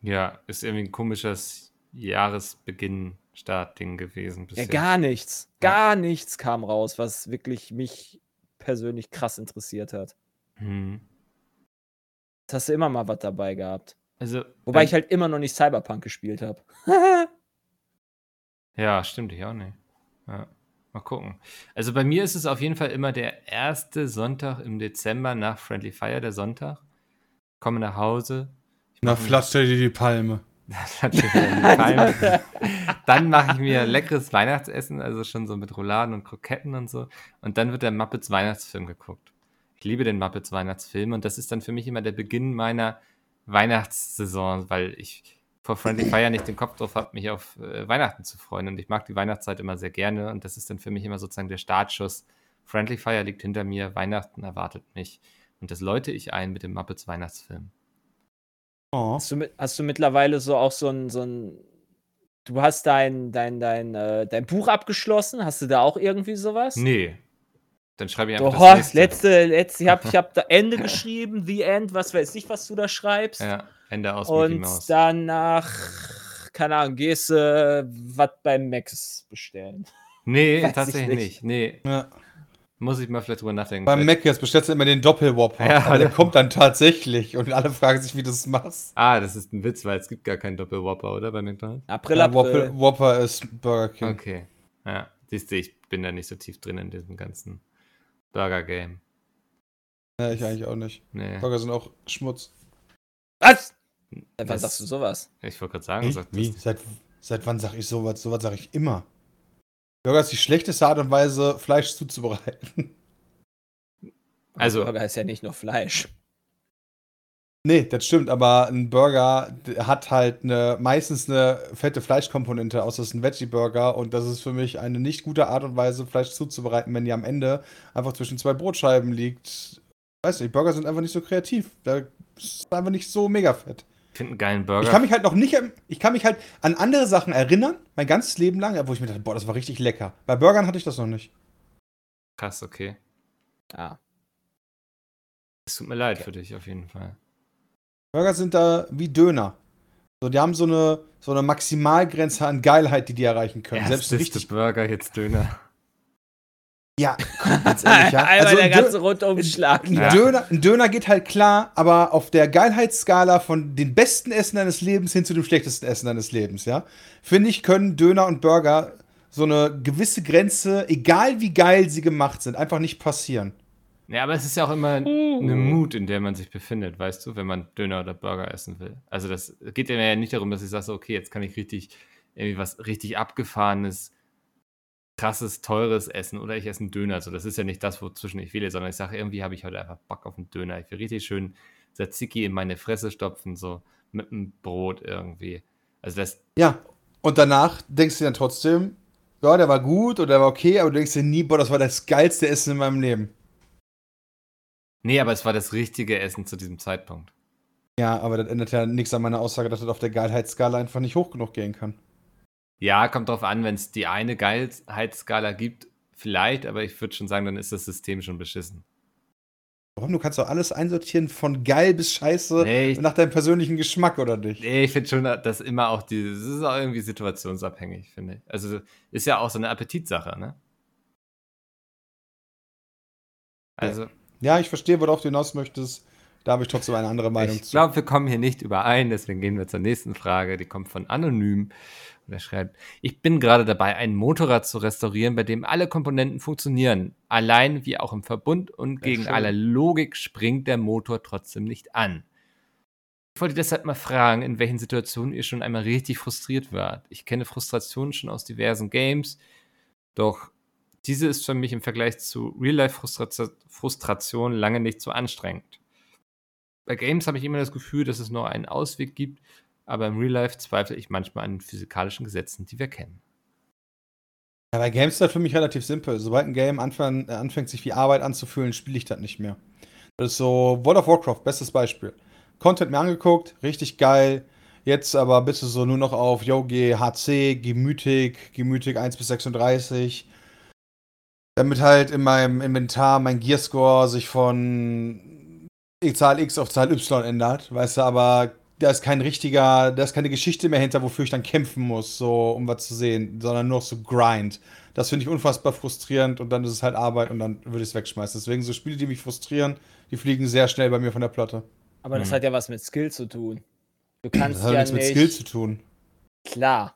Ja, ist irgendwie ein komisches Jahresbeginn-Start-Ding gewesen. Ja, Bisher. gar nichts. Gar nichts kam raus, was wirklich mich persönlich krass interessiert hat. Hm. Das hast du immer mal was dabei gehabt. Also, Wobei ich halt immer noch nicht Cyberpunk gespielt habe. Ja, stimmt, ich auch nicht. Ja. Mal gucken. Also bei mir ist es auf jeden Fall immer der erste Sonntag im Dezember nach Friendly Fire, der Sonntag. Komme nach Hause. Na, flatscht dir die Palme. Dann mache ich mir leckeres Weihnachtsessen, also schon so mit Rouladen und Kroketten und so. Und dann wird der Muppets Weihnachtsfilm geguckt. Ich liebe den Muppets Weihnachtsfilm und das ist dann für mich immer der Beginn meiner Weihnachtssaison, weil ich vor Friendly Fire nicht den Kopf drauf habe, mich auf äh, Weihnachten zu freuen. Und ich mag die Weihnachtszeit immer sehr gerne und das ist dann für mich immer sozusagen der Startschuss. Friendly Fire liegt hinter mir, Weihnachten erwartet mich. Und das läute ich ein mit dem Muppets Weihnachtsfilm. Oh. Hast du, hast du mittlerweile so auch so ein, so ein du hast dein, dein, dein, äh, dein Buch abgeschlossen? Hast du da auch irgendwie sowas? Nee. Dann schreibe ich einfach Doch, das nächste. letzte, letzte, ich habe ich hab da Ende geschrieben, The End, was weiß ich, was du da schreibst. Ja, Ende aus Mickey Und Mouse. danach, keine Ahnung, gehst du äh, was beim Max bestellen. Nee, weiß ich tatsächlich nicht. nicht. Nee. Ja. Muss ich mal vielleicht drüber nachdenken. Beim Mac jetzt bestellst du immer den Doppelwhopper. Ja, aber der kommt dann tatsächlich und alle fragen sich, wie du das machst. ah, das ist ein Witz, weil es gibt gar keinen Doppelwhopper, oder? Bei McDonalds? April, Ja, April. Whopper, Whopper ist Burger King. Okay. Ja, siehst du, ich bin da nicht so tief drin in diesem ganzen Burger-Game. Ja, ich eigentlich auch nicht. Nee. Burger sind auch Schmutz. Was? Wann Das- sagst du sowas? Ich wollte gerade sagen, sagt Wie? Seit, seit wann sag ich sowas? Sowas sage ich immer. Burger ist die schlechteste Art und Weise, Fleisch zuzubereiten. Also, Burger ist ja nicht nur Fleisch. Nee, das stimmt, aber ein Burger hat halt eine, meistens eine fette Fleischkomponente, außer es ist ein Veggie-Burger und das ist für mich eine nicht gute Art und Weise, Fleisch zuzubereiten, wenn die am Ende einfach zwischen zwei Brotscheiben liegt. Weiß nicht, Burger sind einfach nicht so kreativ. Da ist einfach nicht so mega fett. ich finde einen geilen Burger. Ich kann mich halt noch nicht, ich kann mich halt an andere Sachen erinnern, mein ganzes Leben lang, wo ich mir dachte, boah, das war richtig lecker. Bei Burgern hatte ich das noch nicht. Krass, okay. Ah. Es tut mir leid für dich auf jeden Fall. Burger sind da wie Döner. So, die haben so eine, so eine Maximalgrenze an Geilheit, die die erreichen können. Selbst Ersteste richtig. Burger, jetzt Döner. Ja, komm, ganz ehrlich, ja. Einmal Also der ganze Rundumschlag. ein, Ja. Döner, ein Döner geht halt klar, aber auf der Geilheitsskala von dem besten Essen deines Lebens hin zu dem schlechtesten Essen deines Lebens, ja, finde ich, können Döner und Burger so eine gewisse Grenze, egal wie geil sie gemacht sind, einfach nicht passieren. Ja, aber es ist ja auch immer eine Mut, in der man sich befindet, weißt du, wenn man Döner oder Burger essen will. Also das geht ja nicht darum, dass ich sage, okay, jetzt kann ich richtig irgendwie was richtig abgefahrenes, krasses, teures essen oder ich esse einen Döner. So, das ist ja nicht das, wozwischen ich wähle, sondern ich sage, irgendwie habe ich heute einfach Bock auf einen Döner. Ich will richtig schön Tzatziki in meine Fresse stopfen, so mit einem Brot irgendwie. Also das, Ja, und danach denkst du dann trotzdem, ja, der war gut oder der war okay, aber du denkst dir nie, boah, das war das geilste Essen in meinem Leben. Nee, aber es war das richtige Essen zu diesem Zeitpunkt. Ja, aber das ändert ja nichts an meiner Aussage, dass das auf der Geilheitsskala einfach nicht hoch genug gehen kann. Ja, kommt drauf an, wenn es die eine Geilheitsskala gibt, vielleicht, aber ich würde schon sagen, dann ist das System schon beschissen. Warum? Du kannst doch alles einsortieren von geil bis scheiße Nee, ich- nach deinem persönlichen Geschmack, oder nicht? Nee, ich finde schon, dass immer auch die, das ist auch irgendwie situationsabhängig, finde ich. Also ist ja auch so eine Appetitsache, ne? Also, Ja, ich verstehe, worauf du hinaus möchtest. Da habe ich trotzdem eine andere Meinung ich zu. glaube, wir kommen hier nicht überein, deswegen gehen wir zur nächsten Frage. Die kommt von Anonym. Und er schreibt, ich bin gerade dabei, ein Motorrad zu restaurieren, bei dem alle Komponenten funktionieren. Allein wie auch im Verbund und gegen alle Logik springt der Motor trotzdem nicht an. Ich wollte deshalb mal fragen, in welchen Situationen ihr schon einmal richtig frustriert wart. Ich kenne Frustrationen schon aus diversen Games, doch diese ist für mich im Vergleich zu Real-Life-Frustration lange nicht so anstrengend. Bei Games habe ich immer das Gefühl, dass es nur einen Ausweg gibt, aber im Real Life zweifle ich manchmal an den physikalischen Gesetzen, die wir kennen. Ja, bei Games ist das für mich relativ simpel. Sobald ein Game anfang, äh, anfängt, sich wie Arbeit anzufühlen, spiele ich das nicht mehr. Das ist so World of Warcraft, bestes Beispiel. Content mir angeguckt, richtig geil. Jetzt aber bitte so nur noch auf, yo, geh HC, gemütig, gemütig 1 bis 36. Damit halt in meinem Inventar mein Gearscore sich von Zahl X auf Zahl Y ändert. Weißt du, aber da ist kein richtiger, da ist keine Geschichte mehr hinter, wofür ich dann kämpfen muss, so um was zu sehen, sondern nur so Grind. Das finde ich unfassbar frustrierend und dann ist es halt Arbeit und dann würde ich es wegschmeißen. Deswegen so Spiele, die mich frustrieren, die fliegen sehr schnell bei mir von der Platte. Aber das Mhm. hat ja was mit Skill zu tun. Du Das kannst hat ja nichts mit nicht. Skill zu tun. Klar.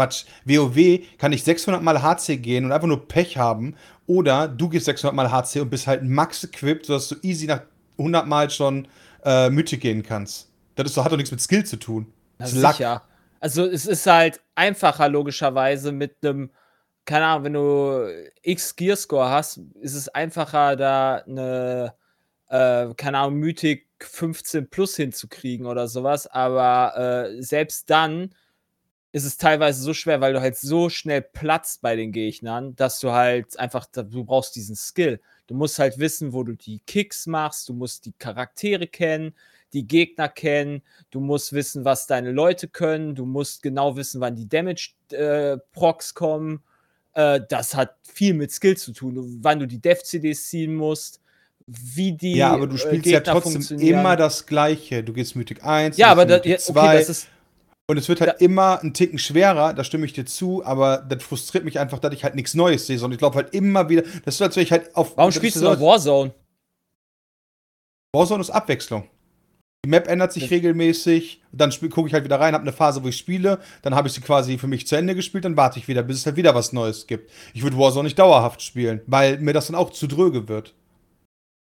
Quatsch. WoW kann ich 600 mal HC gehen und einfach nur Pech haben. Oder du gehst 600 mal HC und bist halt max equipped, sodass du easy nach 100 mal schon äh, Mythic gehen kannst. Das ist hat doch nichts mit Skill zu tun. Das ist sicher. Also es ist halt einfacher logischerweise mit einem, keine Ahnung, wenn du X Gearscore hast, ist es einfacher da eine, äh, keine Ahnung, Mythic 15 plus hinzukriegen oder sowas. Aber äh, selbst dann ist es teilweise so schwer, weil du halt so schnell platzt bei den Gegnern, dass du halt einfach, du brauchst diesen Skill. Du musst halt wissen, wo du die Kicks machst, du musst die Charaktere kennen, die Gegner kennen, du musst wissen, was deine Leute können, du musst genau wissen, wann die Damage-Procs kommen. Äh, das hat viel mit Skill zu tun, wann du die Dev-CDs ziehen musst, wie die ja, aber du äh, spielst ja Gegner trotzdem immer das Gleiche. Du gehst Mythic 1, Ja, du aber gehst da, ja, Mythic okay, das ist. Und es wird halt immer ein Ticken schwerer, da stimme ich dir zu, aber das frustriert mich einfach, dass ich halt nichts Neues sehe, sondern ich glaube halt immer wieder, das ist, als wenn ich halt auf. Warum spielst du so- noch Warzone? Warzone ist Abwechslung. Die Map ändert sich Das- regelmäßig, dann gucke ich halt wieder rein, habe eine Phase, wo ich spiele, dann habe ich sie quasi für mich zu Ende gespielt, dann warte ich wieder, bis es halt wieder was Neues gibt. Ich würde Warzone nicht dauerhaft spielen, weil mir das dann auch zu dröge wird.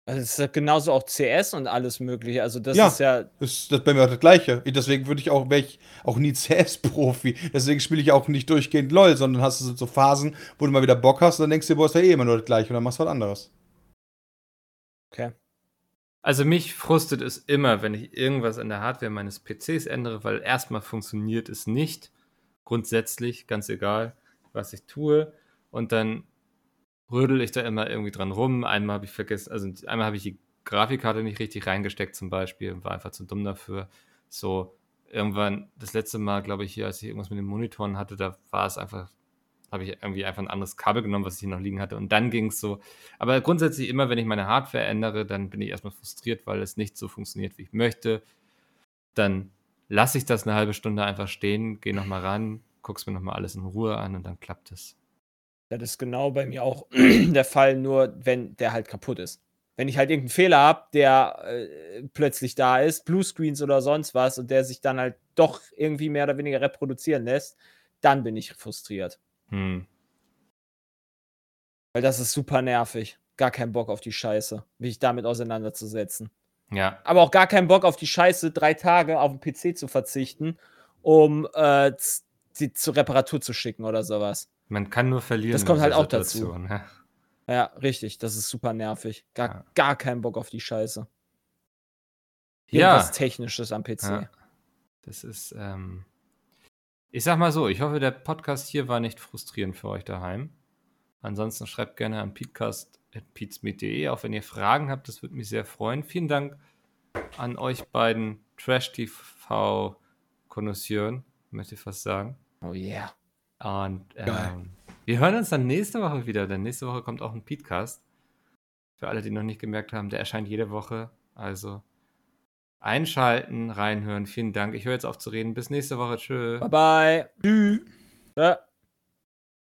Also es ist ja genauso auch CS und alles mögliche. Also das Ja. ist ja. Ist das bei mir auch das Gleiche. Deswegen würde ich auch, wäre ich auch nie CS-Profi. Deswegen spiele ich auch nicht durchgehend LOL, sondern hast du so Phasen, wo du mal wieder Bock hast und dann denkst du dir, boah, ist ja eh immer nur das Gleiche und dann machst du was anderes. Okay. Also mich frustet es immer, wenn ich irgendwas an der Hardware meines PCs ändere, weil erstmal funktioniert es nicht. Grundsätzlich, ganz egal, was ich tue. Und dann rödel ich da immer irgendwie dran rum. Einmal habe ich vergessen, also einmal habe ich die Grafikkarte nicht richtig reingesteckt zum Beispiel war einfach zu dumm dafür. So, irgendwann, das letzte Mal, glaube ich, hier, als ich irgendwas mit den Monitoren hatte, da war es einfach, habe ich irgendwie einfach ein anderes Kabel genommen, was ich hier noch liegen hatte. Und dann ging es so. Aber grundsätzlich immer, wenn ich meine Hardware ändere, dann bin ich erstmal frustriert, weil es nicht so funktioniert, wie ich möchte. Dann lasse ich das eine halbe Stunde einfach stehen, gehe nochmal ran, guck's mir nochmal alles in Ruhe an und dann klappt es. Das ist genau bei mir auch der Fall, nur wenn der halt kaputt ist. Wenn ich halt irgendeinen Fehler habe, der äh, plötzlich da ist, Bluescreens oder sonst was, und der sich dann halt doch irgendwie mehr oder weniger reproduzieren lässt, dann bin ich frustriert. Hm. Weil das ist super nervig. Gar keinen Bock auf die Scheiße, mich damit auseinanderzusetzen. Ja, Aber auch gar keinen Bock auf die Scheiße, drei Tage auf den PC zu verzichten, um äh, sie zur Reparatur zu schicken oder sowas. Man kann nur verlieren. Das kommt halt auch dazu. Situation, Ja. Ja, richtig. Das ist super nervig. Gar, Ja. gar keinen Bock auf die Scheiße. Ja. Irgendwas Technisches am PC. Ja. Das ist, ähm, ich sag mal so, ich hoffe, der Podcast hier war nicht frustrierend für euch daheim. Ansonsten schreibt gerne an peatcast.peatsmeet.de, auch wenn ihr Fragen habt, das würde mich sehr freuen. Vielen Dank an euch beiden Trash-TV-Konnoisseuren, möchte ich fast sagen. Oh yeah. Und ähm, wir hören uns dann nächste Woche wieder, denn nächste Woche kommt auch ein Peatcast. Für alle, die noch nicht gemerkt haben, der erscheint jede Woche. Also einschalten, reinhören. Vielen Dank. Ich höre jetzt auf zu reden. Bis nächste Woche. Tschö. Bye bye. Tschüss. Ja.